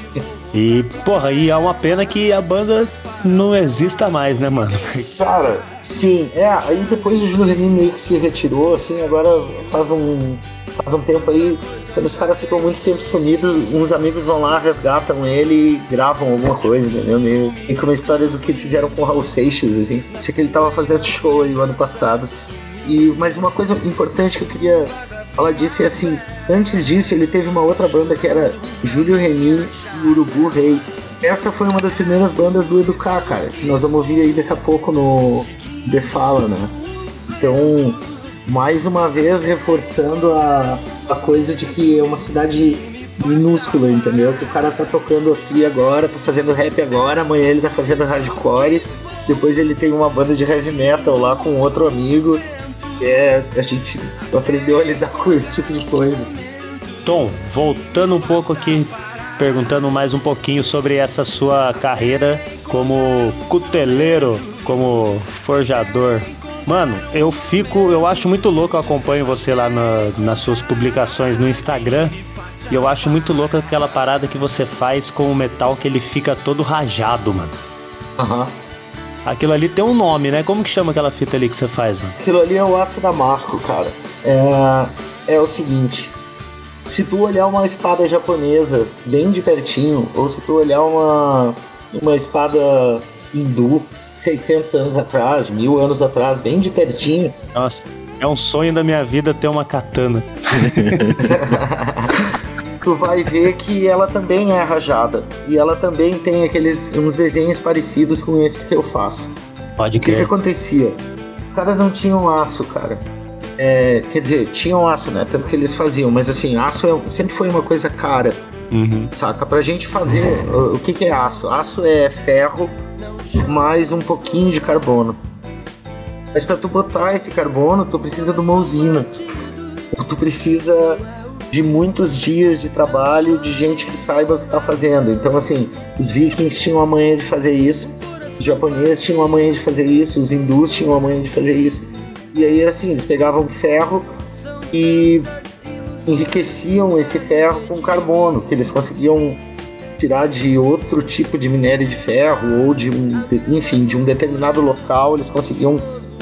E, porra, e é uma pena que a banda não exista mais, né, mano? Cara, sim, é, aí depois o Júlio Renin meio que se retirou, assim, agora faz um, faz um tempo aí, quando os caras ficam muito tempo sumidos, uns amigos vão lá, resgatam ele e gravam alguma coisa, entendeu? Meio tem uma história do que fizeram com o Raul Seixas, assim. Sei que ele tava fazendo show aí o ano passado. E, mas uma coisa importante que eu queria falar disso é assim, antes disso ele teve uma outra banda que era Júlio Reni e Urubu Rei. Essa foi uma das primeiras bandas do Educar, cara, que nós vamos ouvir aí daqui a pouco no The Fala, né? Então, mais uma vez reforçando a, a coisa de que é uma cidade minúscula, entendeu? Que o cara tá tocando aqui agora, tá fazendo rap agora, amanhã ele tá fazendo hardcore, depois ele tem uma banda de heavy metal lá com outro amigo. É, a gente aprendeu a lidar com esse tipo de coisa. Tom, voltando um pouco aqui, perguntando mais um pouquinho sobre essa sua carreira como cuteleiro, como forjador. Mano, eu fico, eu acho muito louco, eu acompanho você lá na, nas suas publicações no Instagram. E eu acho muito louco aquela parada que você faz com o metal que ele fica todo rajado, mano. Aham. Uhum. Aquilo ali tem um nome, né? Como que chama aquela fita ali que você faz, mano? Aquilo ali é o aço damasco, cara. É, é o seguinte. Se tu olhar uma espada japonesa bem de pertinho, ou se tu olhar uma, uma espada hindu 600 anos atrás, mil anos atrás, bem de pertinho. Nossa, é um sonho da minha vida ter uma katana. tu vai ver que ela também é rajada. E ela também tem aqueles uns desenhos parecidos com esses que eu faço. Pode O que, que crer. acontecia? Os caras não tinham aço, cara. É, quer dizer, tinham aço, né? Tanto que eles faziam, mas assim, aço é- sempre foi uma coisa cara, Uhum. saca? Pra gente fazer, o, que, que é aço? Aço é ferro mais um pouquinho de carbono. Mas pra tu botar esse carbono, tu precisa de uma usina. Tu precisa de muitos dias de trabalho de gente que saiba o que tá fazendo. Então, assim, os vikings tinham a manha de fazer isso, os japoneses tinham a manha de fazer isso, os hindus tinham a manha de fazer isso. E aí, assim, eles pegavam ferro e enriqueciam esse ferro com carbono, que eles conseguiam tirar de outro tipo de minério de ferro ou de enfim, de um determinado local, eles conseguiam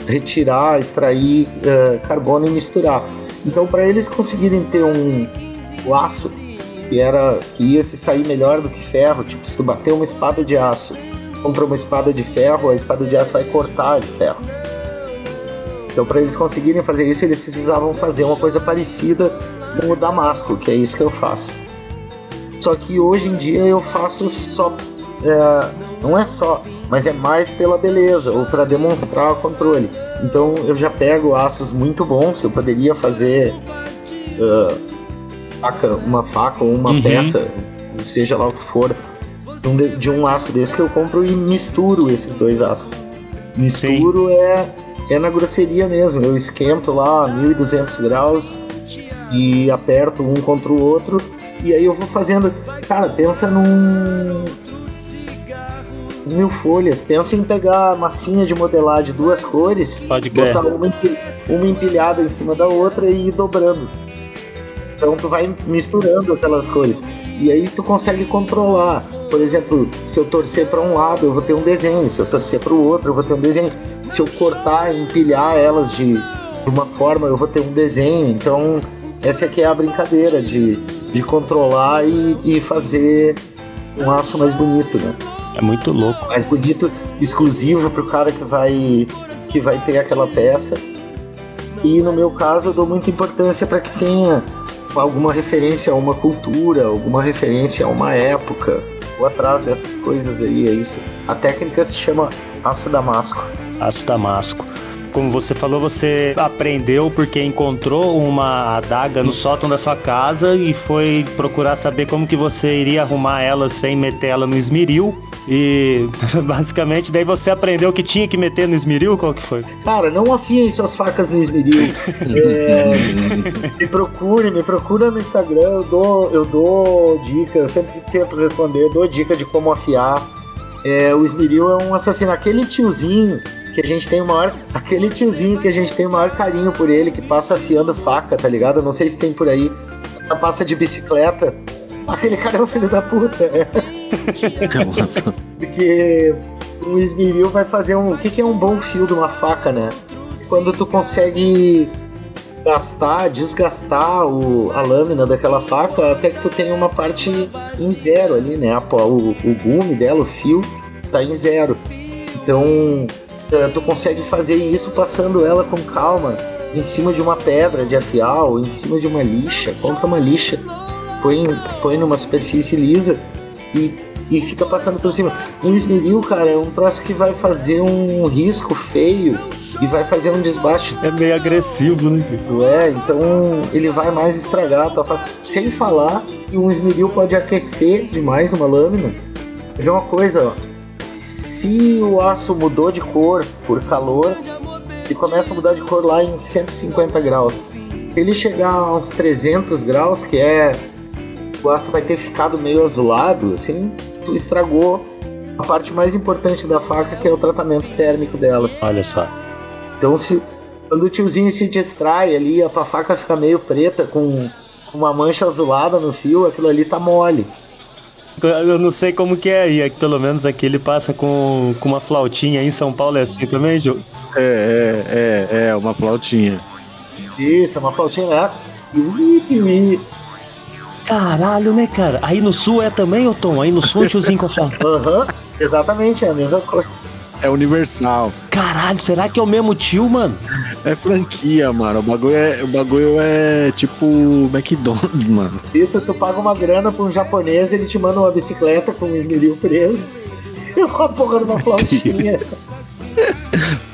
retirar, extrair eh, carbono e misturar. Então, para eles conseguirem ter um aço que era que ia se sair melhor do que ferro, tipo, se tu bater uma espada de aço contra uma espada de ferro, a espada de aço vai cortar de ferro. Então, para eles conseguirem fazer isso, eles precisavam fazer uma coisa parecida com o damasco, que é isso que eu faço. Só que hoje em dia eu faço só. é, não é só, mas é mais pela beleza ou para demonstrar o controle. Então eu já pego aços muito bons, eu poderia fazer é, faca- uma faca ou uma Uhum. peça, seja lá o que for, de um, aço desse que eu compro e misturo esses dois aços. Misturo é, é na grosseria mesmo, eu esquento lá a 1200 graus e aperto um contra o outro e aí eu vou fazendo. Cara, pensa num. Mil folhas. Pensa em pegar massinha de modelar de duas cores, Pode botar uma, uma empilhada em cima da outra e ir dobrando. Então tu vai misturando aquelas cores. E aí tu consegue controlar. Por exemplo, se eu torcer para um lado, eu vou ter um desenho. Se eu torcer para o outro, eu vou ter um desenho. Se eu cortar e empilhar elas de uma forma, eu vou ter um desenho. Então, essa aqui é a brincadeira de, de controlar e, e fazer um aço mais bonito, né? É muito louco. Mais bonito, exclusivo pro cara que vai que vai ter aquela peça. E no meu caso, eu dou muita importância para que tenha alguma referência a uma cultura, alguma referência a uma época. Vou atrás dessas coisas aí, é isso. A técnica se chama aço damasco. Aço damasco. Como você falou, você aprendeu porque encontrou uma adaga no sótão da sua casa e foi procurar saber como que você iria arrumar ela sem meter ela no esmeril. E basicamente daí você aprendeu que tinha que meter no esmeril, qual que foi? Cara, não afiem suas facas no esmeril. É, me procure, me procura no Instagram, eu dou, eu dou dica, eu sempre tento responder, dou dica de como afiar. É, o esmeril é um assassino, aquele tiozinho que a gente tem o maior. Aquele tiozinho que a gente tem o maior carinho por ele, que passa afiando faca, tá ligado? Eu Não sei se tem por aí. Passa de bicicleta. Aquele cara é um filho da puta. é. Porque o esmeril vai fazer um. O que, que é um bom fio de uma faca, né? Quando tu consegue gastar, desgastar o, a lâmina daquela faca até que tu tenha uma parte em zero ali, né? O, o gume dela, o fio, tá em zero. Então tu consegue fazer isso passando ela com calma em cima de uma pedra de afiar ou em cima de uma lixa. Compra uma lixa, põe, põe numa superfície lisa e, e fica passando por cima. Um esmeril, cara, é um troço que vai fazer um risco feio e vai fazer um desbaste. É meio agressivo, né? É, então ele vai mais estragar a tua faca. Sem falar que um esmeril pode aquecer demais uma lâmina. Vê uma coisa, ó. Se o aço mudou de cor por calor, ele começa a mudar de cor lá em 150 graus. Se ele chegar a uns 300 graus, que é o aço vai ter ficado meio azulado, assim, tu estragou a parte mais importante da faca, que é o tratamento térmico dela. Olha só. Então, se quando o tiozinho se distrai ali, a tua faca fica meio preta com uma mancha azulada no fio, aquilo ali tá mole. Eu não sei como que é aí, é que pelo menos aqui ele passa com, com uma flautinha aí em São Paulo é assim também, Ju? É, é, é, é, uma flautinha. Isso, é uma flautinha lá. E ui. Caralho, né, cara? Aí no sul é também, ô Tom? Aí no sul o tiozinho com a flauta. Aham, exatamente, é a mesma coisa. É universal. Caralho, será que é o mesmo tio, mano? É franquia, mano. O bagulho é, o bagulho é tipo McDonald's, mano. Vitor, tu paga uma grana pra um japonês, ele te manda uma bicicleta com um esmeril preso e uma porra de uma flautinha.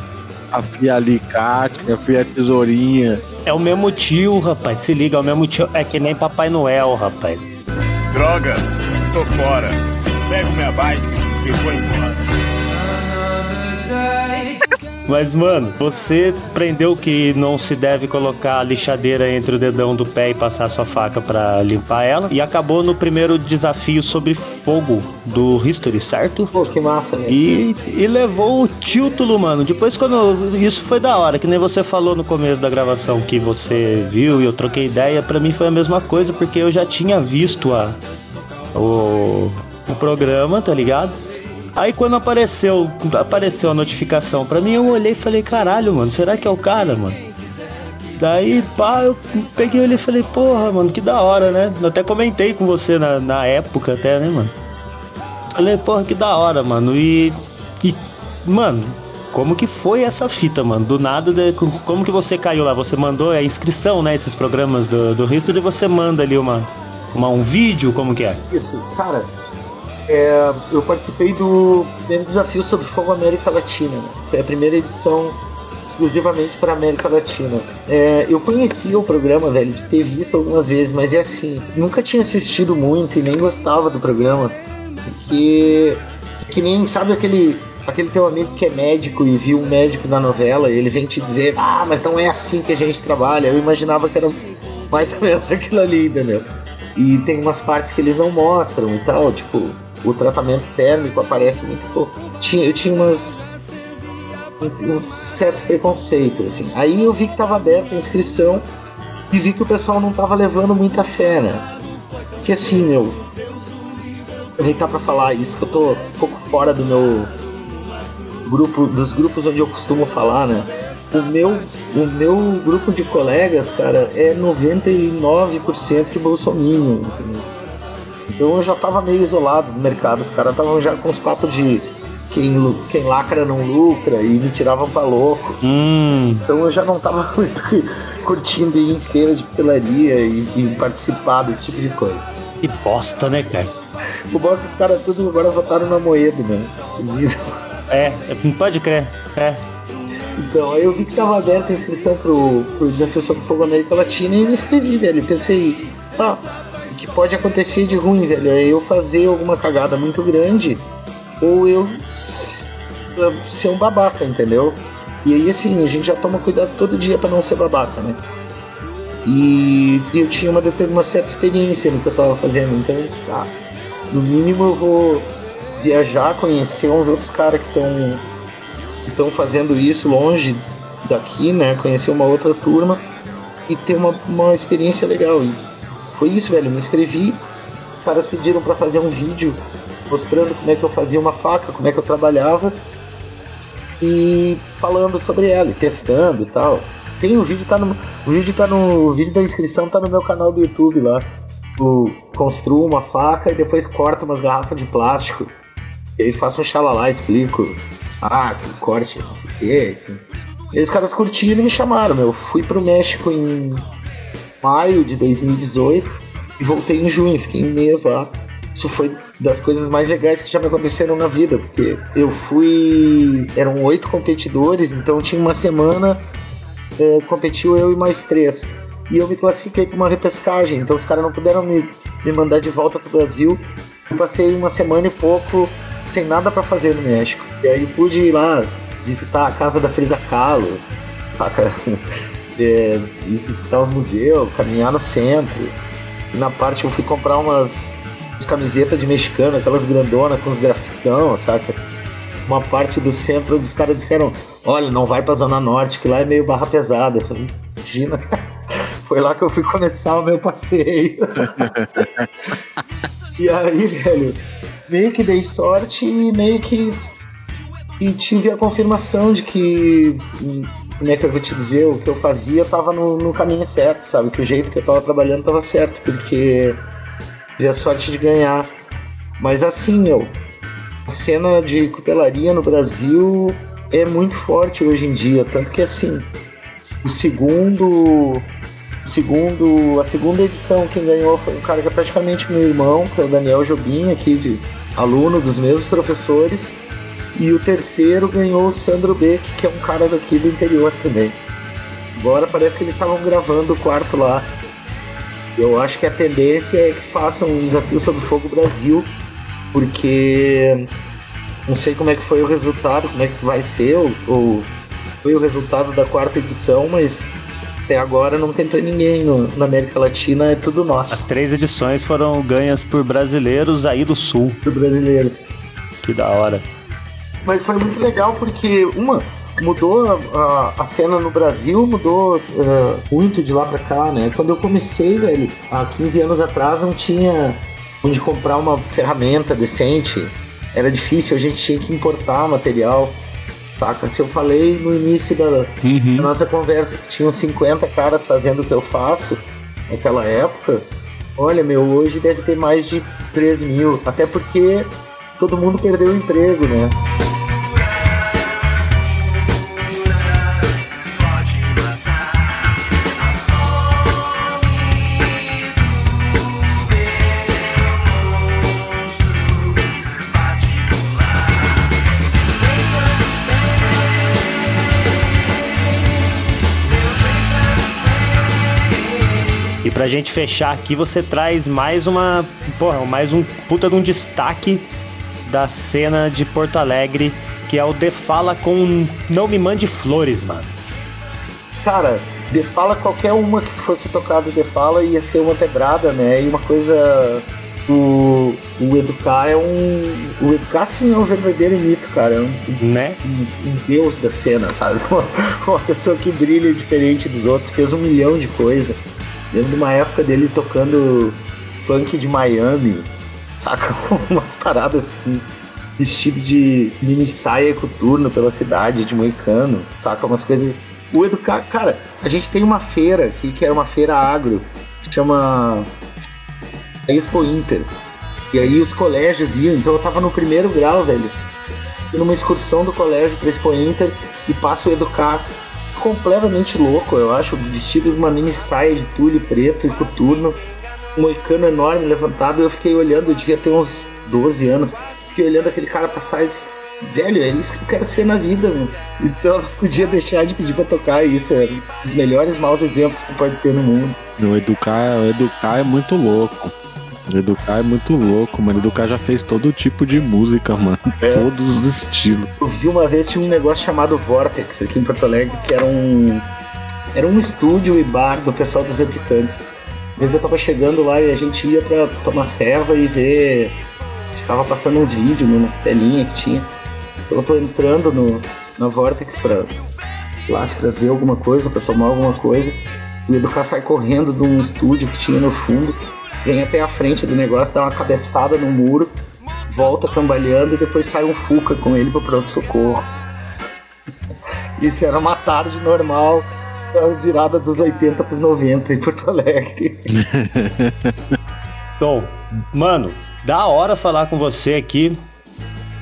Afia alicate, afia tesourinha. É o mesmo tio, rapaz. Se liga, é o mesmo tio. É que nem Papai Noel, rapaz. Droga, tô fora. Pego minha bike e vou embora. Mas, mano, você aprendeu que não se deve colocar a lixadeira entre o dedão do pé e passar sua faca pra limpar ela. E acabou no primeiro desafio sobre fogo do History, certo? Pô, que massa, né? E, e levou o título, mano. Depois, quando. Isso foi da hora, que nem você falou no começo da gravação que você viu e eu troquei ideia. Pra mim foi a mesma coisa, porque eu já tinha visto a, o, o programa, tá ligado? Aí quando apareceu, apareceu a notificação pra mim, eu olhei e falei, caralho, mano, será que é o cara, mano? Daí, pá, eu peguei ele e falei, porra, mano, que da hora, né? Eu até comentei com você na, na época até, né, mano? Falei, porra, que da hora, mano. E. E, mano, como que foi essa fita, mano? Do nada, de, como que você caiu lá? Você mandou a inscrição, né? Esses programas do, do History, você manda ali uma, uma, um vídeo, como que é? Isso, cara, é, eu participei do primeiro desafio sobre fogo América Latina. Né? Foi a primeira edição exclusivamente para América Latina. É, eu conhecia o programa, velho, de ter visto algumas vezes, mas é assim, nunca tinha assistido muito e nem gostava do programa, porque que nem sabe aquele aquele teu amigo que é médico e viu um médico na novela, e ele vem te dizer, ah, mas não é assim que a gente trabalha. Eu imaginava que era mais ou menos aquilo ali, entendeu? E tem umas partes que eles não mostram e tal, tipo, o tratamento térmico aparece muito pouco. Tinha, eu tinha umas um, certo preconceito, assim. Aí eu vi que estava aberta a inscrição e vi que o pessoal não estava levando muita fé, né? Que assim, meu. Aproveitar para falar isso, que eu tô um pouco fora do meu grupo, dos grupos onde eu costumo falar, né? O meu, o meu grupo de colegas, cara, é 99% de bolsominion. Entendeu? Então eu já tava meio isolado do mercado, os caras estavam já com os papos de quem, quem lacra não lucra e me tiravam pra louco. Hum. Então eu já não tava muito curtindo ir em feira de pelaria e, e participar desse tipo de coisa. Que bosta, né, cara? O bom é que os caras tudo agora votaram na moeda, né? Sumiram. É, pode crer, é. Então, aí eu vi que tava aberta a inscrição pro, pro Desafio sobre Fogo América Latina e me inscrevi, velho. Pensei, ah, que pode acontecer de ruim, velho? É eu fazer alguma cagada muito grande ou eu ser um babaca, entendeu? E aí, assim, a gente já toma cuidado todo dia para não ser babaca, né? E eu tinha uma, uma certa experiência no que eu tava fazendo, então ah, no mínimo eu vou viajar, conhecer uns outros caras que estão estão fazendo isso longe daqui, né? Conhecer uma outra turma e ter uma, uma experiência legal. E foi isso, velho. Me inscrevi, os caras pediram para fazer um vídeo mostrando como é que eu fazia uma faca, como é que eu trabalhava e falando sobre ela, e testando e tal. Tem o vídeo tá no o vídeo tá no o vídeo da inscrição tá no meu canal do YouTube lá. Eu construo uma faca e depois corto umas garrafas de plástico. E faço um xalalá, explico. Ah, que corte, não sei o quê. E os caras curtiram e me chamaram, meu. Fui pro México em maio de 2018 e voltei em junho, fiquei um mês lá. Isso foi das coisas mais legais que já me aconteceram na vida, porque eu fui. Eram oito competidores, então tinha uma semana, é, competiu eu e mais três. E eu me classifiquei para uma repescagem, então os caras não puderam me, me mandar de volta pro Brasil. Eu passei uma semana e pouco sem nada para fazer no México. E aí pude ir lá visitar a casa da Frida Kahlo, saca? É, visitar os museus, caminhar no centro. E na parte eu fui comprar umas, umas camisetas de mexicano, aquelas grandonas com os grafitão, saca? Uma parte do centro onde os caras disseram, olha, não vai pra Zona Norte, que lá é meio barra pesada. Eu falei, imagina. Foi lá que eu fui começar o meu passeio. e aí, velho, meio que dei sorte e meio que e tive a confirmação de que como é que eu vou te dizer, o que eu fazia tava no, no caminho certo, sabe? Que o jeito que eu tava trabalhando tava certo, porque tive a sorte de ganhar. Mas assim, eu a cena de cutelaria no Brasil é muito forte hoje em dia, tanto que assim, o segundo segundo a segunda edição quem ganhou foi um cara que é praticamente meu irmão, que é o Daniel Jobim, aqui de aluno dos mesmos professores. E o terceiro ganhou o Sandro Beck, que é um cara daqui do interior também. Agora parece que eles estavam gravando o quarto lá. Eu acho que a tendência é que façam um desafio sobre Fogo Brasil, porque não sei como é que foi o resultado, como é que vai ser, ou, ou foi o resultado da quarta edição, mas até agora não tem pra ninguém no, na América Latina, é tudo nosso. As três edições foram ganhas por brasileiros aí do sul. Por brasileiros. Que da hora. Mas foi muito legal porque, uma, mudou a, a cena no Brasil, mudou uh, muito de lá pra cá, né? Quando eu comecei, velho, há 15 anos atrás, não tinha onde comprar uma ferramenta decente. Era difícil, a gente tinha que importar material. Saca? Se eu falei no início da, Uhum. da nossa conversa que tinham 50 caras fazendo o que eu faço naquela época, olha, meu, hoje deve ter mais de 3 mil. Até porque todo mundo perdeu o emprego, né? Pra gente fechar aqui, você traz mais uma. Porra, mais um puta de um destaque da cena de Porto Alegre, que é o The Fala com Não Me Mande Flores, mano. Cara, The Fala, qualquer uma que fosse tocada The Fala ia ser uma pedrada, né? E uma coisa. O, o Educar é um. O Educar sim é um verdadeiro mito, cara. É um, né? um, um deus da cena, sabe? Uma, uma pessoa que brilha diferente dos outros, fez um milhão de coisas. Lembro de uma época dele tocando funk de Miami, saca? Umas paradas assim, vestido de mini saia coturno pela cidade de moicano, saca? Umas coisas. O Educar, cara, a gente tem uma feira aqui que era uma feira agro, chama Expo Inter. E aí os colégios iam, então eu tava no primeiro grau, velho. Numa excursão do colégio pra Expo Inter e passo o Educar completamente louco, eu acho, vestido de uma mini saia de tule preto e coturno, um moicano enorme levantado, eu fiquei olhando, eu devia ter uns 12 anos, fiquei olhando aquele cara passar e disse, velho, é isso que eu quero ser na vida, meu. Então podia deixar de pedir pra tocar isso, é um dos melhores maus exemplos que pode ter no mundo. Educar, Educar é muito louco. Educar é muito louco, mano. Educar já fez todo tipo de música, mano. É. Todos os estilos. Eu vi uma vez tinha um negócio chamado Vortex aqui em Porto Alegre, que era um. Era um estúdio e bar do pessoal dos replicantes. Às vezes eu tava chegando lá e a gente ia pra tomar serva e ver. Ficava passando uns vídeos umas telinhas que tinha. Então eu tô entrando no, na Vortex pra. Lá pra ver alguma coisa, pra tomar alguma coisa. O Educar sai correndo de um estúdio que tinha no fundo, vem até a frente do negócio, dá uma cabeçada no muro, volta cambaleando e depois sai um Fuca com ele pro pronto-socorro. Isso era uma tarde normal, da virada dos 80 pros 90 em Porto Alegre. Bom, mano, da hora falar com você aqui.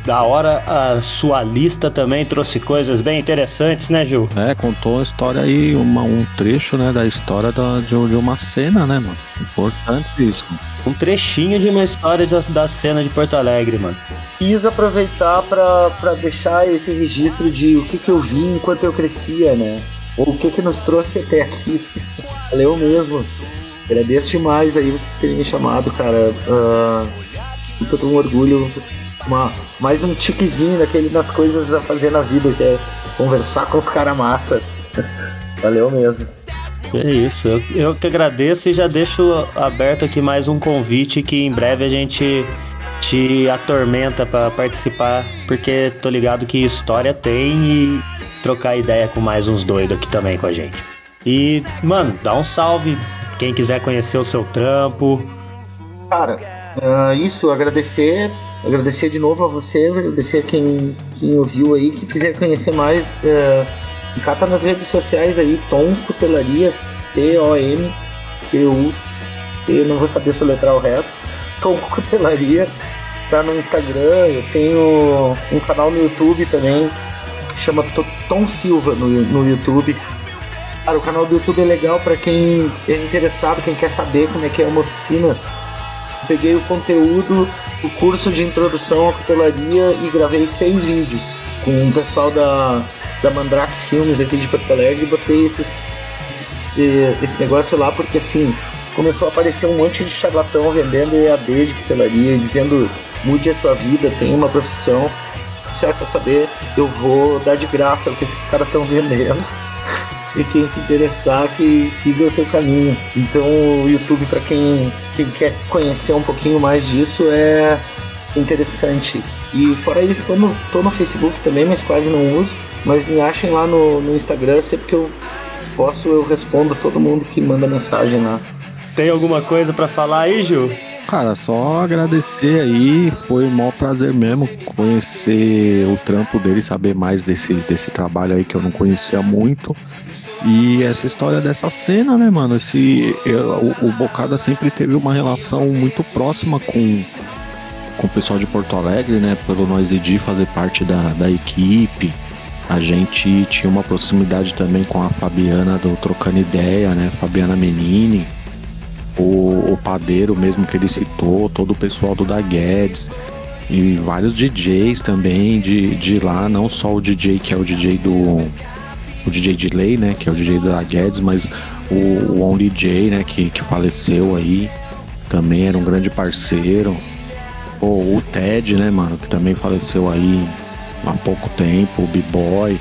Da hora a sua lista também trouxe coisas bem interessantes, né, Gil? É, contou a história aí, uma, um trecho, né, da história da, de, de uma cena, né, mano? Importante isso. Um trechinho de uma história da, da cena de Porto Alegre, mano. Quis aproveitar pra, pra deixar esse registro de o que, que eu vi enquanto eu crescia, né? Ou o que, que nos trouxe até aqui. Valeu mesmo. Agradeço demais aí vocês terem me chamado, cara. Uh, com todo um orgulho. Uma, mais um tiquezinho daquele das coisas a fazer na vida, que é conversar com os caras massa. Valeu mesmo. É isso, eu, eu que agradeço e já deixo aberto aqui mais um convite que em breve a gente te atormenta para participar, porque tô ligado que história tem e trocar ideia com mais uns doidos aqui também com a gente. E, mano, dá um salve quem quiser conhecer o seu trampo. Cara, uh, isso, agradecer, agradecer de novo a vocês, agradecer a quem, quem ouviu aí, que quiser conhecer mais, uh, cata nas redes sociais aí, Tom Cutelaria, T-O-M, T-U, eu não vou saber soletrar o resto, Tom Cutelaria, tá no Instagram, eu tenho um canal no YouTube também, chama To- Tom Silva no, no YouTube. Cara, o canal do YouTube é legal para quem é interessado, quem quer saber como é que é uma oficina. Peguei o conteúdo, o curso de introdução à cutelaria e gravei seis vídeos com o pessoal da, da Mandrake Filmes aqui de Porto Alegre e botei esses, esses, eh, esse negócio lá porque assim começou a aparecer um monte de charlatão vendendo EAD de cutelaria dizendo mude a sua vida, tenha uma profissão. Se quer saber, eu vou dar de graça o que esses caras estão vendendo. E quem se interessar, que siga o seu caminho. Então, o YouTube, para quem, quem quer conhecer um pouquinho mais disso, é interessante. E fora isso, tô no, tô no Facebook também, mas quase não uso. Mas me achem lá no, no Instagram, sempre que eu posso, eu respondo todo mundo que manda mensagem lá. Tem alguma coisa pra falar aí, Gil? Cara, só agradecer aí, foi um maior prazer mesmo conhecer o trampo dele, saber mais desse, desse trabalho aí que eu não conhecia muito. E essa história dessa cena, né, mano? Esse, o, o Bocada sempre teve uma relação muito próxima com, com o pessoal de Porto Alegre, né? Pelo nós ID fazer parte da, da equipe. A gente tinha uma proximidade também com a Fabiana do Trocando Ideia, né? Fabiana Menini o, o padeiro mesmo que ele citou, todo o pessoal do da Guedes e vários DJs também de, de lá, não só o DJ que é o DJ do o DJ Delay, né, que é o DJ da Guedes, mas o, o Only J, né, que, que faleceu aí, também era um grande parceiro. O Ted, né, mano, que também faleceu aí há pouco tempo, o B-Boy.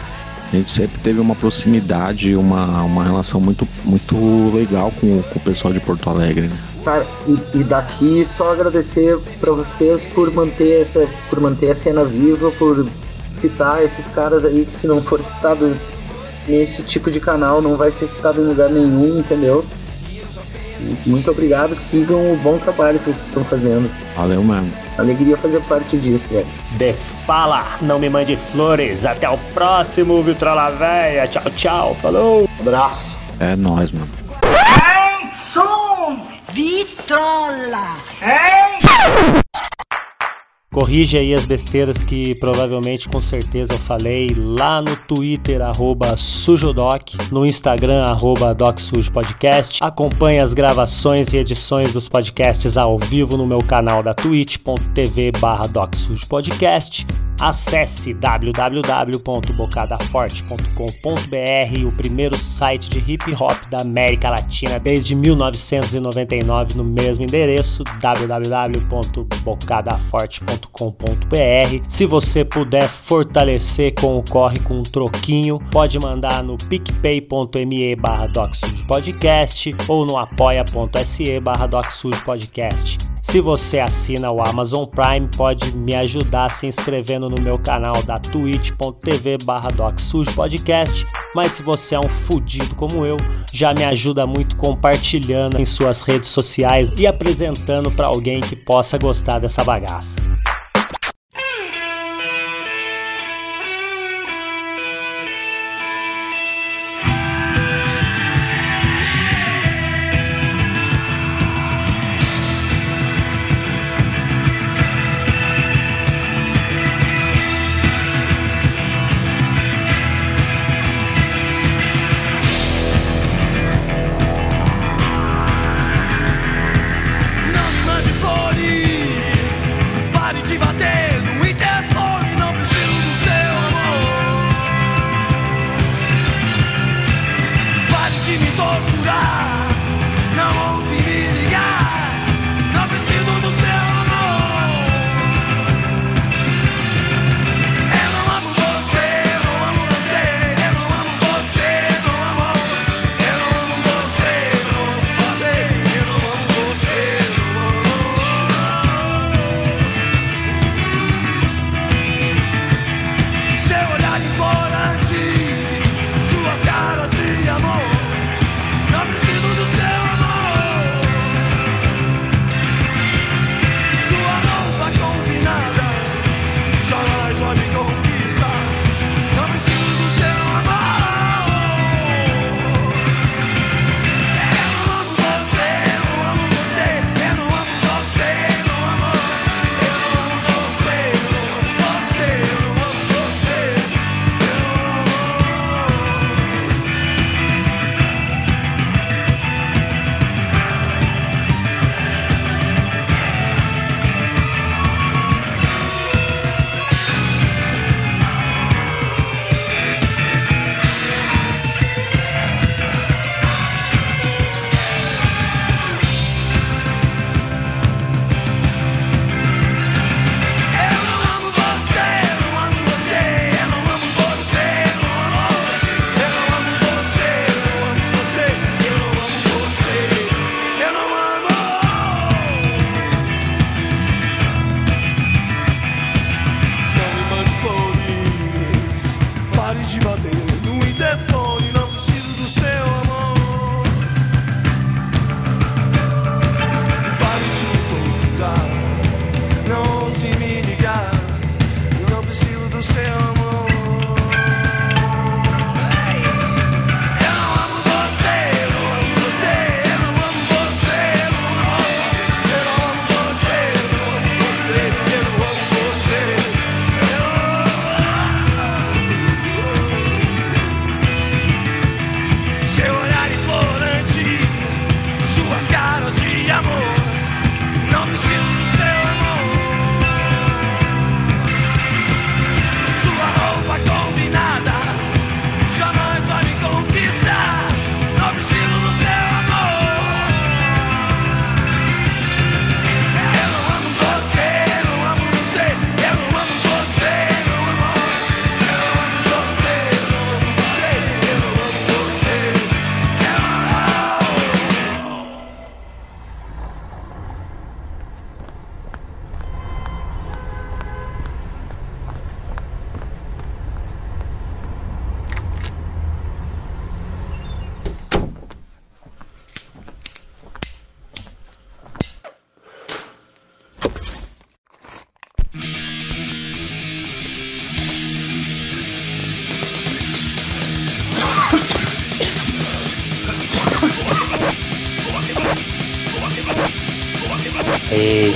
A gente sempre teve uma proximidade, uma, uma relação muito, muito legal com, com o pessoal de Porto Alegre. Né? Cara, e, e daqui só agradecer pra vocês por manter essa, por manter a cena viva, por citar esses caras aí que se não for citado nesse tipo de canal não vai ser citado em lugar nenhum, entendeu? Muito obrigado, sigam o bom trabalho que vocês estão fazendo. Valeu mesmo. Alegria fazer parte disso, velho. De fala, não me mande flores. Até o próximo, Vitrola Véia. Tchau, tchau. Falou. Abraço. É nóis, mano. Hein, som, vitrola. Hein? Corrige aí as besteiras que provavelmente com certeza eu falei lá no Twitter, arroba Sujodoc, no Instagram, arroba DocSujoPodcast. Acompanhe as gravações e edições dos podcasts ao vivo no meu canal da twitch.tv barra DocSujoPodcast. Acesse www.bocadaforte.com.br, o primeiro site de hip hop da América Latina desde 1999 no mesmo endereço www.bocadaforte.com.br. Se você puder fortalecer com o corre com um troquinho, pode mandar no picpay.me barra Podcast ou no apoia.se barra Podcast. Se você assina o Amazon Prime, pode me ajudar se inscrevendo no meu canal da twitch.tv barra Podcast. Mas se você é um fudido como eu, já me ajuda muito compartilhando em suas redes sociais e apresentando para alguém que possa gostar dessa bagaça.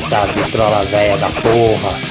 Eita, vitrola véia da porra.